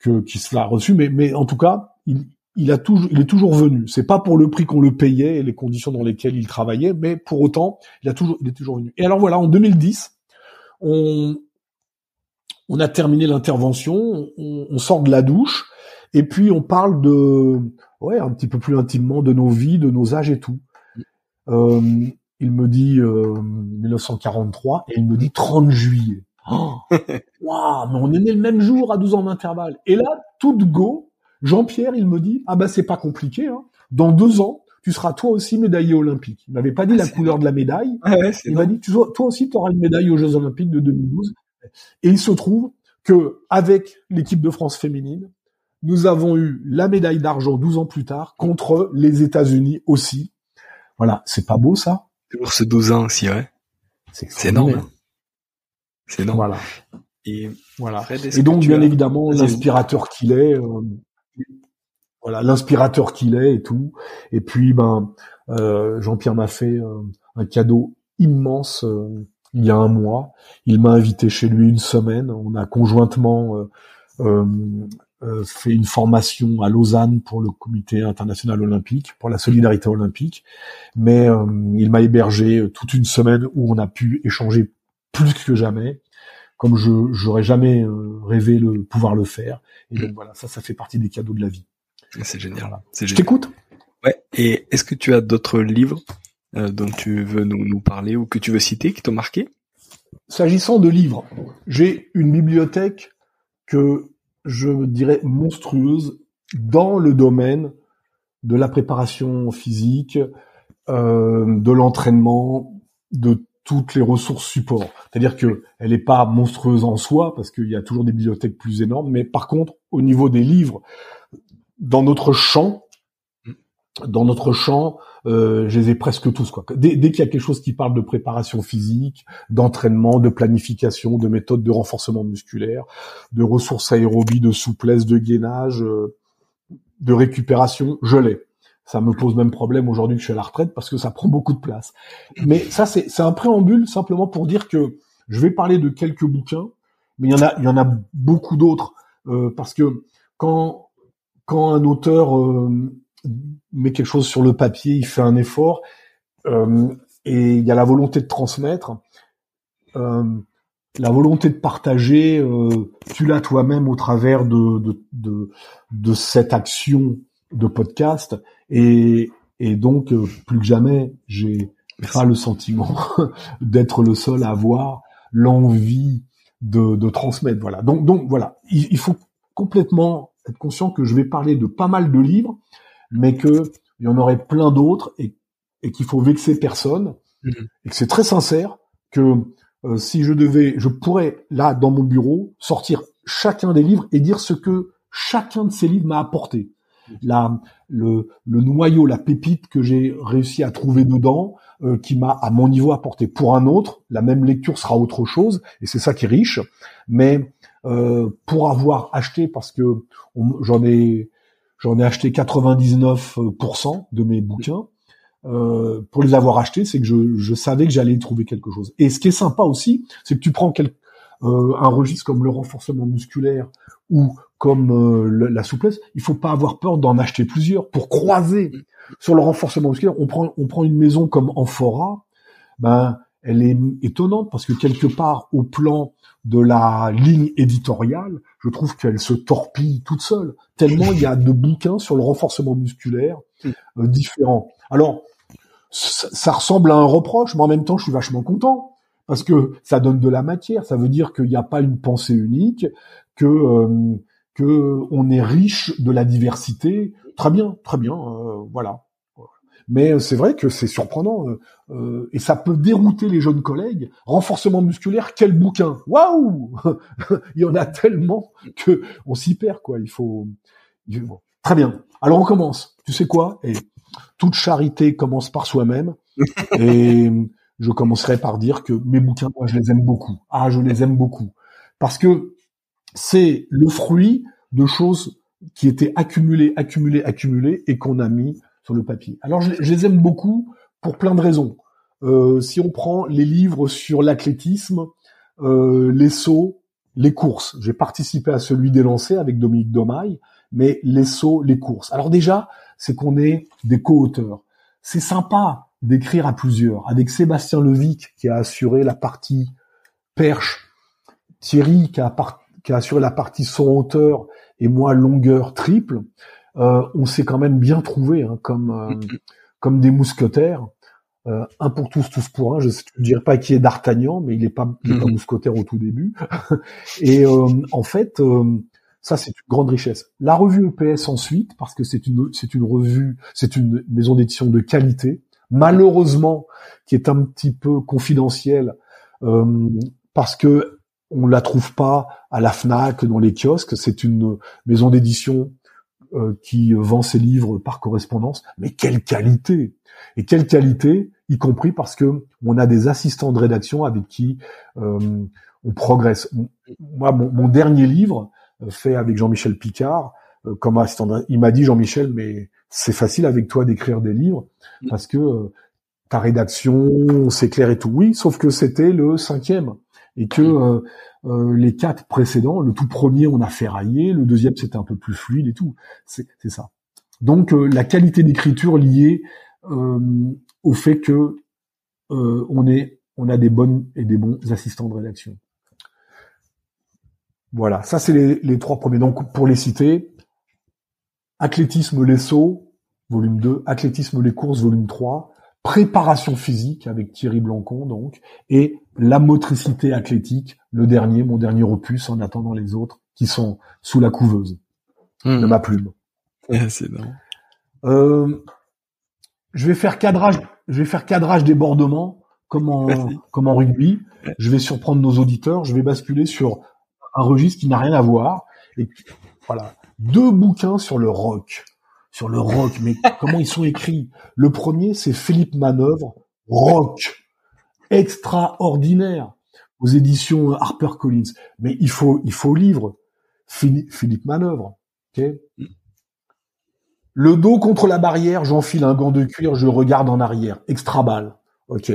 Speaker 2: que qu'il se l'a reçu, mais mais en tout cas, il il a toujours il est toujours venu. C'est pas pour le prix qu'on le payait et les conditions dans lesquelles il travaillait, mais pour autant, il a toujours il est toujours venu. Et alors voilà, en 2010, on on a terminé l'intervention, on, on sort de la douche et puis on parle de ouais un petit peu plus intimement de nos vies, de nos âges et tout. Euh, il me dit euh, 1943 et il me dit 30 juillet. Oh, waouh, mais on est né le même jour à 12 ans d'intervalle. Et là, tout de go, Jean-Pierre, il me dit ah bah c'est pas compliqué. Hein. Dans deux ans, tu seras toi aussi médaillé olympique. Il m'avait pas dit ah, la couleur de la médaille. Ah il m'a dit toi aussi tu auras une médaille aux Jeux olympiques de 2012. Et il se trouve que avec l'équipe de France féminine, nous avons eu la médaille d'argent 12 ans plus tard contre les États-Unis aussi. Voilà, c'est pas beau ça?
Speaker 1: Toujours ce 12 ans aussi, ouais. C'est énorme. C'est énorme.
Speaker 2: Voilà. Et voilà. et donc, bien évidemment, l'inspirateur qu'il est, euh, voilà, l'inspirateur qu'il est et tout. Et puis, ben, euh, Jean-Pierre m'a fait euh, un cadeau immense il y a un mois. Il m'a invité chez lui une semaine. On a conjointement euh, fait une formation à Lausanne pour le Comité international olympique, pour la solidarité olympique, mais euh, il m'a hébergé toute une semaine où on a pu échanger plus que jamais, comme je j'aurais jamais euh, rêvé le pouvoir le faire. Et donc voilà, ça, ça fait partie des cadeaux de la vie.
Speaker 1: C'est génial.
Speaker 2: Je t'écoute.
Speaker 1: Ouais. Et est-ce que tu as d'autres livres dont tu veux nous, nous parler ou que tu veux citer qui t'ont marqué?
Speaker 2: S'agissant de livres, j'ai une bibliothèque que je dirais, monstrueuse dans le domaine de la préparation physique, euh, de l'entraînement, de toutes les ressources support. C'est-à-dire que elle n'est pas monstrueuse en soi parce qu'il y a toujours des bibliothèques plus énormes, mais par contre, au niveau des livres, dans notre champ, dans notre champ, euh, je les ai presque tous. Quoi. Dès, dès qu'il y a quelque chose qui parle de préparation physique, d'entraînement, de planification, de méthode de renforcement musculaire, de ressources aérobies, de souplesse, de gainage, euh, de récupération, je l'ai. Ça me pose même problème aujourd'hui que je suis à la retraite parce que ça prend beaucoup de place. Mais ça, c'est un préambule simplement pour dire que je vais parler de quelques bouquins, mais il y en a, il y en a beaucoup d'autres euh, parce que quand quand un auteur euh, met quelque chose sur le papier, il fait un effort, euh, et il y a la volonté de transmettre, euh, la volonté de partager, euh, tu l'as toi-même au travers de, de, de, de, cette action de podcast, et, et donc euh, plus que jamais, j'ai pas le sentiment d'être le seul à avoir l'envie de, de transmettre. Voilà. Donc, donc voilà, il, il faut complètement être conscient que je vais parler de pas mal de livres, mais que il y en aurait plein d'autres et, et qu'il faut vexer personne. mmh. et que c'est très sincère que euh, si je devais, je pourrais là dans mon bureau sortir chacun des livres et dire ce que chacun de ces livres m'a apporté. La, le, le, noyau, la pépite que j'ai réussi à trouver dedans, euh, qui m'a à mon niveau apporté. Pour un autre, la même lecture sera autre chose, et c'est ça qui est riche. Mais euh, pour avoir acheté, parce que j'en ai j'en ai acheté 99% de mes bouquins, euh, pour les avoir achetés, c'est que je, je, savais que j'allais trouver quelque chose. Et ce qui est sympa aussi, c'est que tu prends euh, un registre comme le renforcement musculaire ou comme euh, la souplesse, il faut pas avoir peur d'en acheter plusieurs pour croiser. Sur le renforcement musculaire, on prend, on prend une maison comme Amphora, ben, elle est étonnante parce que quelque part, au plan de la ligne éditoriale, je trouve qu'elle se torpille toute seule, tellement il y a de bouquins sur le renforcement musculaire euh, différents. Alors, ça, ressemble à un reproche, mais en même temps, je suis vachement content parce que ça donne de la matière. Ça veut dire qu'il n'y a pas une pensée unique, que euh, que on est riche de la diversité. Très bien, très bien, euh, voilà. Mais c'est vrai que c'est surprenant euh, euh, et ça peut dérouter les jeunes collègues. Renforcement musculaire, quel bouquin Waouh Il y en a tellement que on s'y perd quoi. Il faut. Très bien. Alors on commence. Tu sais quoi? Et toute charité commence par soi-même. et je commencerai par dire que mes bouquins, moi, je les aime beaucoup. Ah, je les aime beaucoup. Parce que c'est le fruit de choses qui étaient accumulées, accumulées, accumulées et qu'on a mis sur le papier. Alors, je, les aime beaucoup pour plein de raisons. Euh, si on prend les livres sur l'athlétisme, euh, les sauts, les courses, j'ai participé à celui des lancers avec Dominique Domaille, mais les sauts, les courses. Alors déjà, c'est qu'on est des co-auteurs. C'est sympa d'écrire à plusieurs, avec Sébastien Levic qui a assuré la partie perche, Thierry qui a, qui a assuré la partie son hauteur et moi longueur triple. Euh, on s'est quand même bien trouvé hein, comme euh, comme des mousquetaires. Euh, un pour tous, tous pour un. Je ne dirais pas qui est d'Artagnan, mais il est pas, il est pas mousquetaire au tout début. et en fait, ça, c'est une grande richesse. La revue EPS ensuite, parce que c'est une, c'est une revue, c'est une maison d'édition de qualité, malheureusement, qui est un petit peu confidentielle, euh, parce que on la trouve pas à la Fnac, dans les kiosques. C'est une maison d'édition euh, qui vend ses livres par correspondance. Mais quelle qualité Et quelle qualité, y compris parce que on a des assistants de rédaction avec qui euh, on progresse. Moi, mon dernier livre, euh, fait avec Jean-Michel Picard euh, comme assistant. Il m'a dit Jean-Michel, mais c'est facile avec toi d'écrire des livres mm. parce que euh, ta rédaction, c'est clair et tout. Oui, sauf que c'était le cinquième et que mm. Euh, les quatre précédents, le tout premier, on a ferraillé, le deuxième, c'était un peu plus fluide et tout. C'est ça. Donc la qualité d'écriture liée au fait que on est, on a des bonnes et des bons assistants de rédaction. Voilà, ça c'est les, trois premiers. Donc pour les citer, athlétisme les sauts, volume 2, athlétisme les courses, volume 3, préparation physique avec Thierry Blancon donc, et la motricité athlétique, le dernier, mon dernier opus en attendant les autres qui sont sous la couveuse de hmm. ma plume.
Speaker 1: c'est
Speaker 2: euh, je vais faire cadrage, je vais faire cadrage débordement comme en, comme en rugby. Je vais surprendre nos auditeurs. Je vais basculer sur un registre qui n'a rien à voir. Et voilà, deux bouquins sur le rock, sur le rock. Mais comment ils sont écrits Le premier, c'est Philippe Manœuvre, Rock, extraordinaire, aux éditions Harper Collins. Mais il faut, il faut livre Philippe Manœuvre. le dos contre la barrière, j'enfile un gant de cuir, je regarde en arrière. Extra balle. Ok.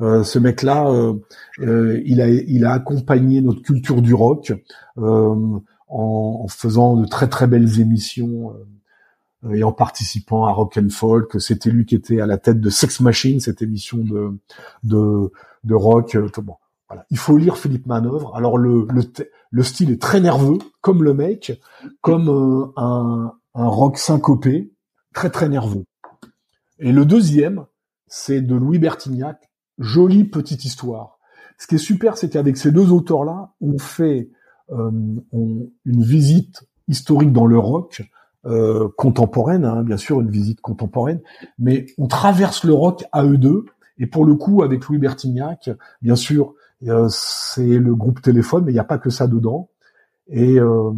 Speaker 2: Euh, ce mec-là, euh, euh, il, a, il a accompagné notre culture du rock en, en, faisant de très très belles émissions et en participant à Rock and Folk. C'était lui qui était à la tête de Sex Machine, cette émission de de, de rock. Bon, voilà. Il faut lire Philippe Manœuvre. Alors le, le, le style est très nerveux, comme le mec, comme un, un rock syncopé, très très nerveux. Et le deuxième, c'est de Louis Bertignac, jolie petite histoire. Ce qui est super, c'est qu'avec ces deux auteurs-là, on fait euh, une visite historique dans le rock, euh, contemporaine, hein, bien sûr, une visite contemporaine, mais on traverse le rock à eux deux, Et pour le coup, avec Louis Bertignac, bien sûr, euh, c'est le groupe téléphone, mais il n'y a pas que ça dedans. Et euh,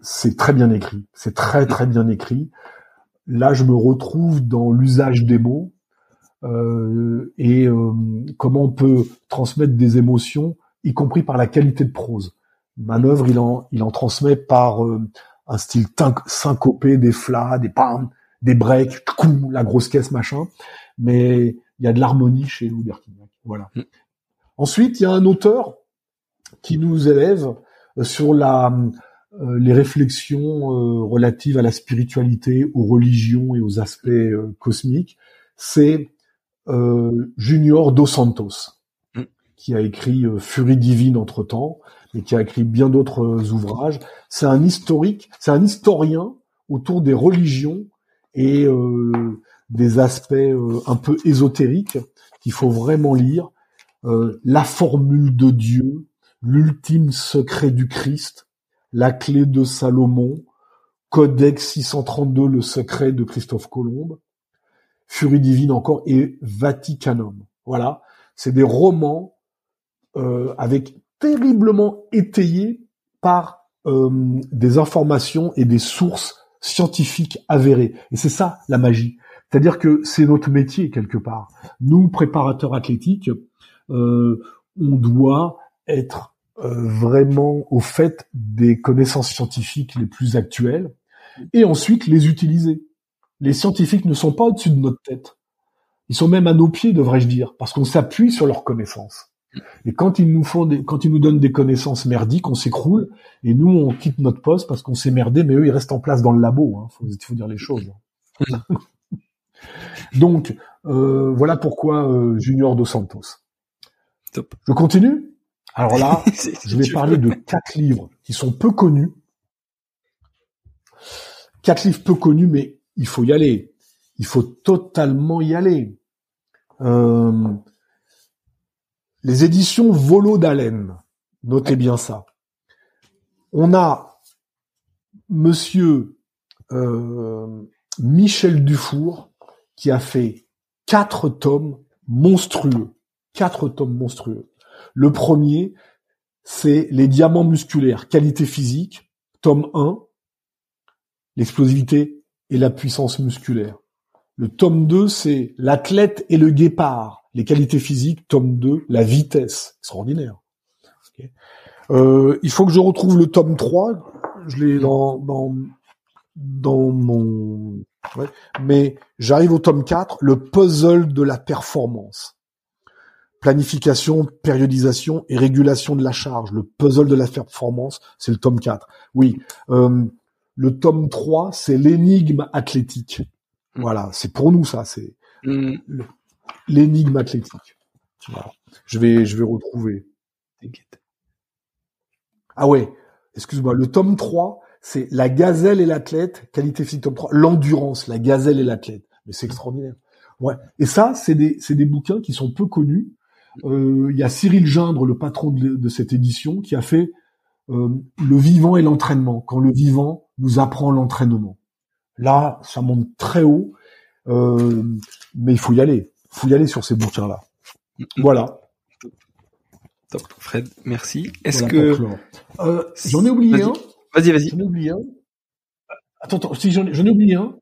Speaker 2: c'est très bien écrit. C'est très très bien écrit. Là, je me retrouve dans l'usage des mots euh, et comment on peut transmettre des émotions, y compris par la qualité de prose. Manœuvre, il en, il en transmet par un style syncopé, des flats, des pam, des breaks, la grosse caisse, machin. Mais il y a de l'harmonie chez Louis Voilà. Mm. Ensuite, il y a un auteur qui nous élève sur la, euh, les réflexions euh, relatives à la spiritualité, aux religions et aux aspects euh, cosmiques. C'est Junior dos Santos, mm. qui a écrit Furie divine entre mais qui a écrit bien d'autres ouvrages. C'est un historique, c'est un historien autour des religions et des aspects un peu ésotériques qu'il faut vraiment lire. la formule de Dieu, l'ultime secret du Christ, la clé de Salomon, Codex 632, le secret de Christophe Colomb, Furie divine encore et Vaticanum. Voilà, c'est des romans euh, avec terriblement étayés par euh, des informations et des sources scientifiques avérées. Et c'est ça la magie. C'est-à-dire que c'est notre métier quelque part. Nous, préparateurs athlétiques, euh, on doit être euh, vraiment au fait des connaissances scientifiques les plus actuelles et ensuite les utiliser. Les scientifiques ne sont pas au-dessus de notre tête. Ils sont même à nos pieds, devrais-je dire, parce qu'on s'appuie sur leurs connaissances. Et quand ils nous font des, quand ils nous donnent des connaissances merdiques, on s'écroule et nous on quitte notre poste parce qu'on s'est merdé, mais eux ils restent en place dans le labo. Hein. Faut, faut dire les choses. Donc euh, voilà pourquoi euh, Junior dos Santos. Top. Je continue? Alors là, je vais parler de quatre livres qui sont peu connus. Quatre livres peu connus, mais il faut y aller. Il faut totalement y aller. Euh, les éditions Volo d'Haleine. Notez bien ça. On a Monsieur euh, Michel Dufour qui a fait quatre tomes monstrueux. Quatre tomes monstrueux. Le premier, c'est les diamants musculaires, qualité physique, tome 1, l'explosivité et la puissance musculaire. Le tome 2, c'est l'athlète et le guépard, les qualités physiques, tome 2, la vitesse, extraordinaire. Euh, il faut que je retrouve le tome 3, je l'ai dans, dans, dans mon... Mais j'arrive au tome 4, le puzzle de la performance planification, périodisation et régulation de la charge. Le puzzle de la performance, c'est le tome 4. Oui. Euh, le tome 3, c'est l'énigme athlétique. Mm. Voilà, c'est pour nous ça, c'est mm. L'énigme athlétique. Je vais je vais retrouver. Ah ouais, excuse-moi, le tome 3, c'est la gazelle et l'athlète, qualité physique tome 3, l'endurance, la gazelle et l'athlète. Mais c'est extraordinaire. Ouais. Et ça, c'est des, c'est des bouquins qui sont peu connus, euh, il y a Cyril Gindre, le patron de, cette édition, qui a fait euh, le vivant et l'entraînement. Quand le vivant nous apprend l'entraînement. Là, ça monte très haut, euh, mais il faut y aller. Il faut y aller sur ces bouquins-là. Voilà.
Speaker 1: Top, Fred, merci. Est-ce que
Speaker 2: j'en ai oublié un
Speaker 1: Vas-y, vas-y.
Speaker 2: J'en ai oublié un. Attends, attends, si j'en ai oublié un.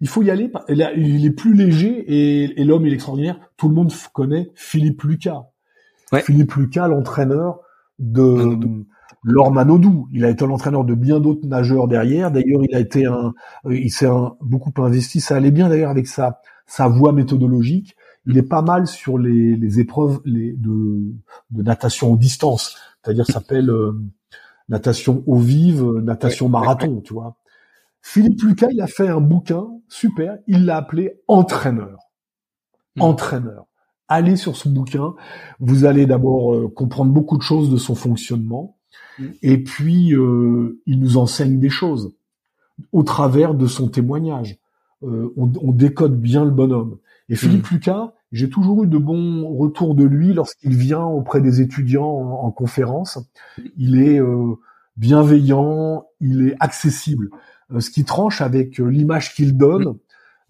Speaker 2: Il faut y aller. Il est plus léger et, l'homme il est extraordinaire. Tout le monde connaît Philippe Lucas. Philippe Lucas, l'entraîneur de Laure Manodou. Il a été l'entraîneur de bien d'autres nageurs derrière. D'ailleurs, il a été un, il s'est beaucoup investi. Ça allait bien d'ailleurs avec sa sa voie méthodologique. Il est pas mal sur les, épreuves de, natation en distance. C'est-à-dire, ça s'appelle euh, natation eau vive, natation marathon, tu vois. Philippe Lucas, il a fait un bouquin super, il l'a appelé Entraîneur. Hmm. Entraîneur. Allez sur ce bouquin, vous allez d'abord euh, comprendre beaucoup de choses de son fonctionnement, hmm. et puis euh, il nous enseigne des choses au travers de son témoignage. Euh, on, décode bien le bonhomme. Et Philippe hmm. Lucas, j'ai toujours eu de bons retours de lui lorsqu'il vient auprès des étudiants en conférence. Il est bienveillant, il est accessible. Euh, ce qui tranche avec euh, l'image qu'il donne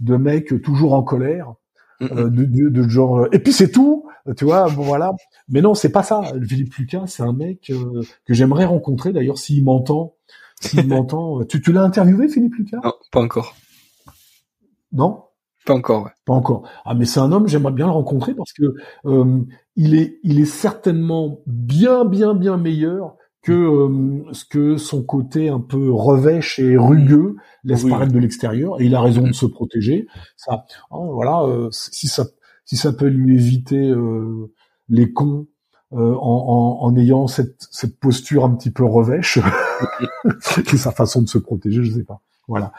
Speaker 2: de mec toujours en colère. euh, de, de, de, genre. Euh, et puis c'est tout, tu vois. Bon voilà. Mais non, c'est pas ça. Philippe Lucas, c'est un mec euh, que j'aimerais rencontrer. D'ailleurs, s'il m'entend, s'il m'entend, tu, tu l'as interviewé, Philippe Lucas?
Speaker 1: Non, pas encore.
Speaker 2: Non?
Speaker 1: Pas encore, ouais.
Speaker 2: Pas encore. Ah, mais c'est un homme, j'aimerais bien le rencontrer parce que euh, il est, il est certainement bien, bien, bien meilleur que euh, ce que son côté un peu revêche et rugueux laisse paraître de l'extérieur. Et il a raison de se protéger. Ça, hein, voilà, euh, si ça, si ça peut lui éviter euh, les cons en, en, en, ayant cette, cette posture un petit peu revêche, c'est sa façon de se protéger, je sais pas. Voilà.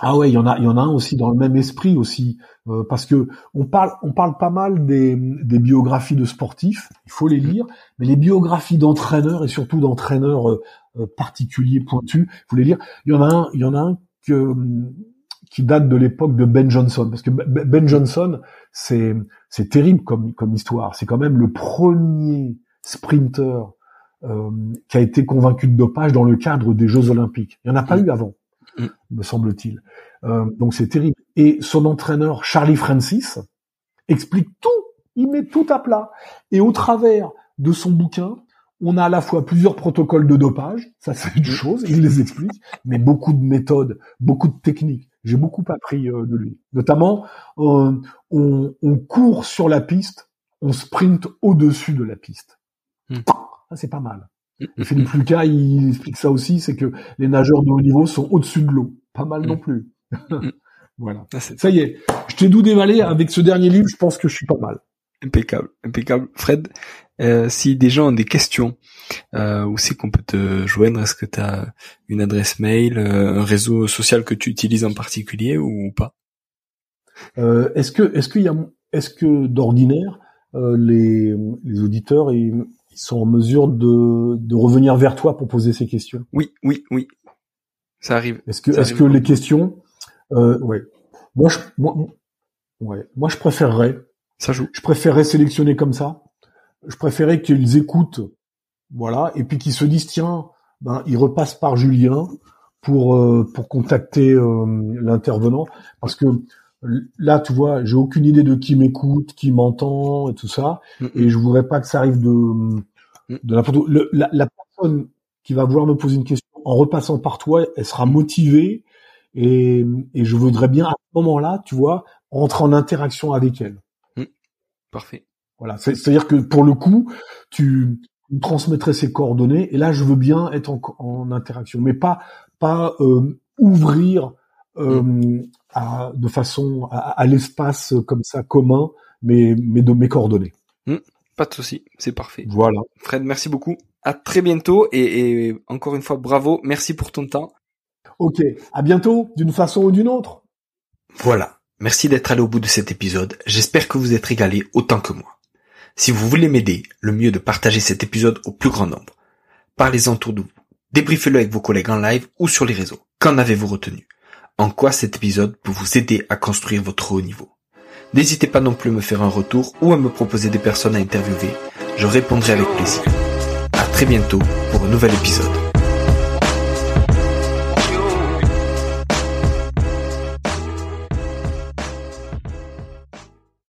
Speaker 2: Ah ouais, il y en a, il y en a un aussi dans le même esprit aussi, euh, parce que on parle, on parle pas mal des, des, biographies de sportifs, il faut les lire, mais les biographies d'entraîneurs et surtout d'entraîneurs euh, euh, particuliers pointus, il faut les lire. Il y en a un, il y en a un que, qui date de l'époque de Ben Johnson, parce que Ben Johnson, c'est c'est terrible comme comme histoire. C'est quand même le premier sprinter qui a été convaincu de dopage dans le cadre des Jeux Olympiques. Il n'y en a pas eu avant. Mm. me semble-t-il. Euh, donc c'est terrible. Et son entraîneur Charlie Francis explique tout, il met tout à plat. Et au travers de son bouquin, on a à la fois plusieurs protocoles de dopage, ça c'est une mm. chose, il les explique, mais beaucoup de méthodes, beaucoup de techniques. J'ai beaucoup appris euh, de lui. Notamment, euh, on, on, court sur la piste, on sprint au-dessus de la piste. Mm. C'est pas mal. Philippe Lucas, il explique ça aussi, c'est que les nageurs de haut niveau sont au-dessus de l'eau. Pas mal non mm. plus. Mm. voilà. Ah, ça y est, je t'ai doux dévalé avec ce dernier livre, je pense que je suis pas mal.
Speaker 1: Impeccable, impeccable. Fred, euh, si des gens ont des questions, euh, où c'est qu'on peut te joindre Est-ce que tu as une adresse mail, euh, un réseau social que tu utilises en particulier ou pas?
Speaker 2: Euh, Est-ce que est-ce qu'il y a est-ce que d'ordinaire euh, les, les auditeurs ils, sont en mesure de, de revenir vers toi pour poser ces questions.
Speaker 1: Oui, oui, oui. Ça arrive.
Speaker 2: Est-ce que, est-ce que les questions, euh, ouais. Moi, je, moi, ouais. Moi, je préférerais.
Speaker 1: Ça joue.
Speaker 2: Je préférerais sélectionner comme ça. Je préférerais qu'ils écoutent, voilà, et puis qu'ils se disent tiens, ben, ils repassent par Julien pour euh, pour contacter euh, l'intervenant, parce que là, tu vois, j'ai aucune idée de qui m'écoute, qui m'entend et tout ça, et je voudrais pas que ça arrive de, mm. de n'importe la, la, personne qui va vouloir me poser une question en repassant par toi, elle sera motivée et, et je voudrais bien à ce moment-là, tu vois, entrer en interaction avec elle.
Speaker 1: Mm. Parfait.
Speaker 2: Voilà, c'est-à-dire que pour le coup, tu me transmettrais ses coordonnées et là, je veux bien être en, en interaction, mais pas pas euh, ouvrir euh, mm. à, de façon à, l'espace comme ça commun, mais, mais de mes coordonnées.
Speaker 1: Pas de souci, c'est parfait.
Speaker 2: Voilà.
Speaker 1: Fred, merci beaucoup. À très bientôt et, et encore une fois bravo, merci pour ton temps.
Speaker 2: Ok, à bientôt d'une façon ou d'une autre.
Speaker 1: Voilà, merci d'être allé au bout de cet épisode. J'espère que vous êtes régalé autant que moi. Si vous voulez m'aider, le mieux est de partager cet épisode au plus grand nombre. Parlez-en autour de vous. Débriefez-le avec vos collègues en live ou sur les réseaux. Qu'en avez-vous retenu? En quoi cet épisode peut vous aider à construire votre haut niveau? N'hésitez pas non plus à me faire un retour ou à me proposer des personnes à interviewer, je répondrai avec plaisir. À très bientôt pour un nouvel épisode.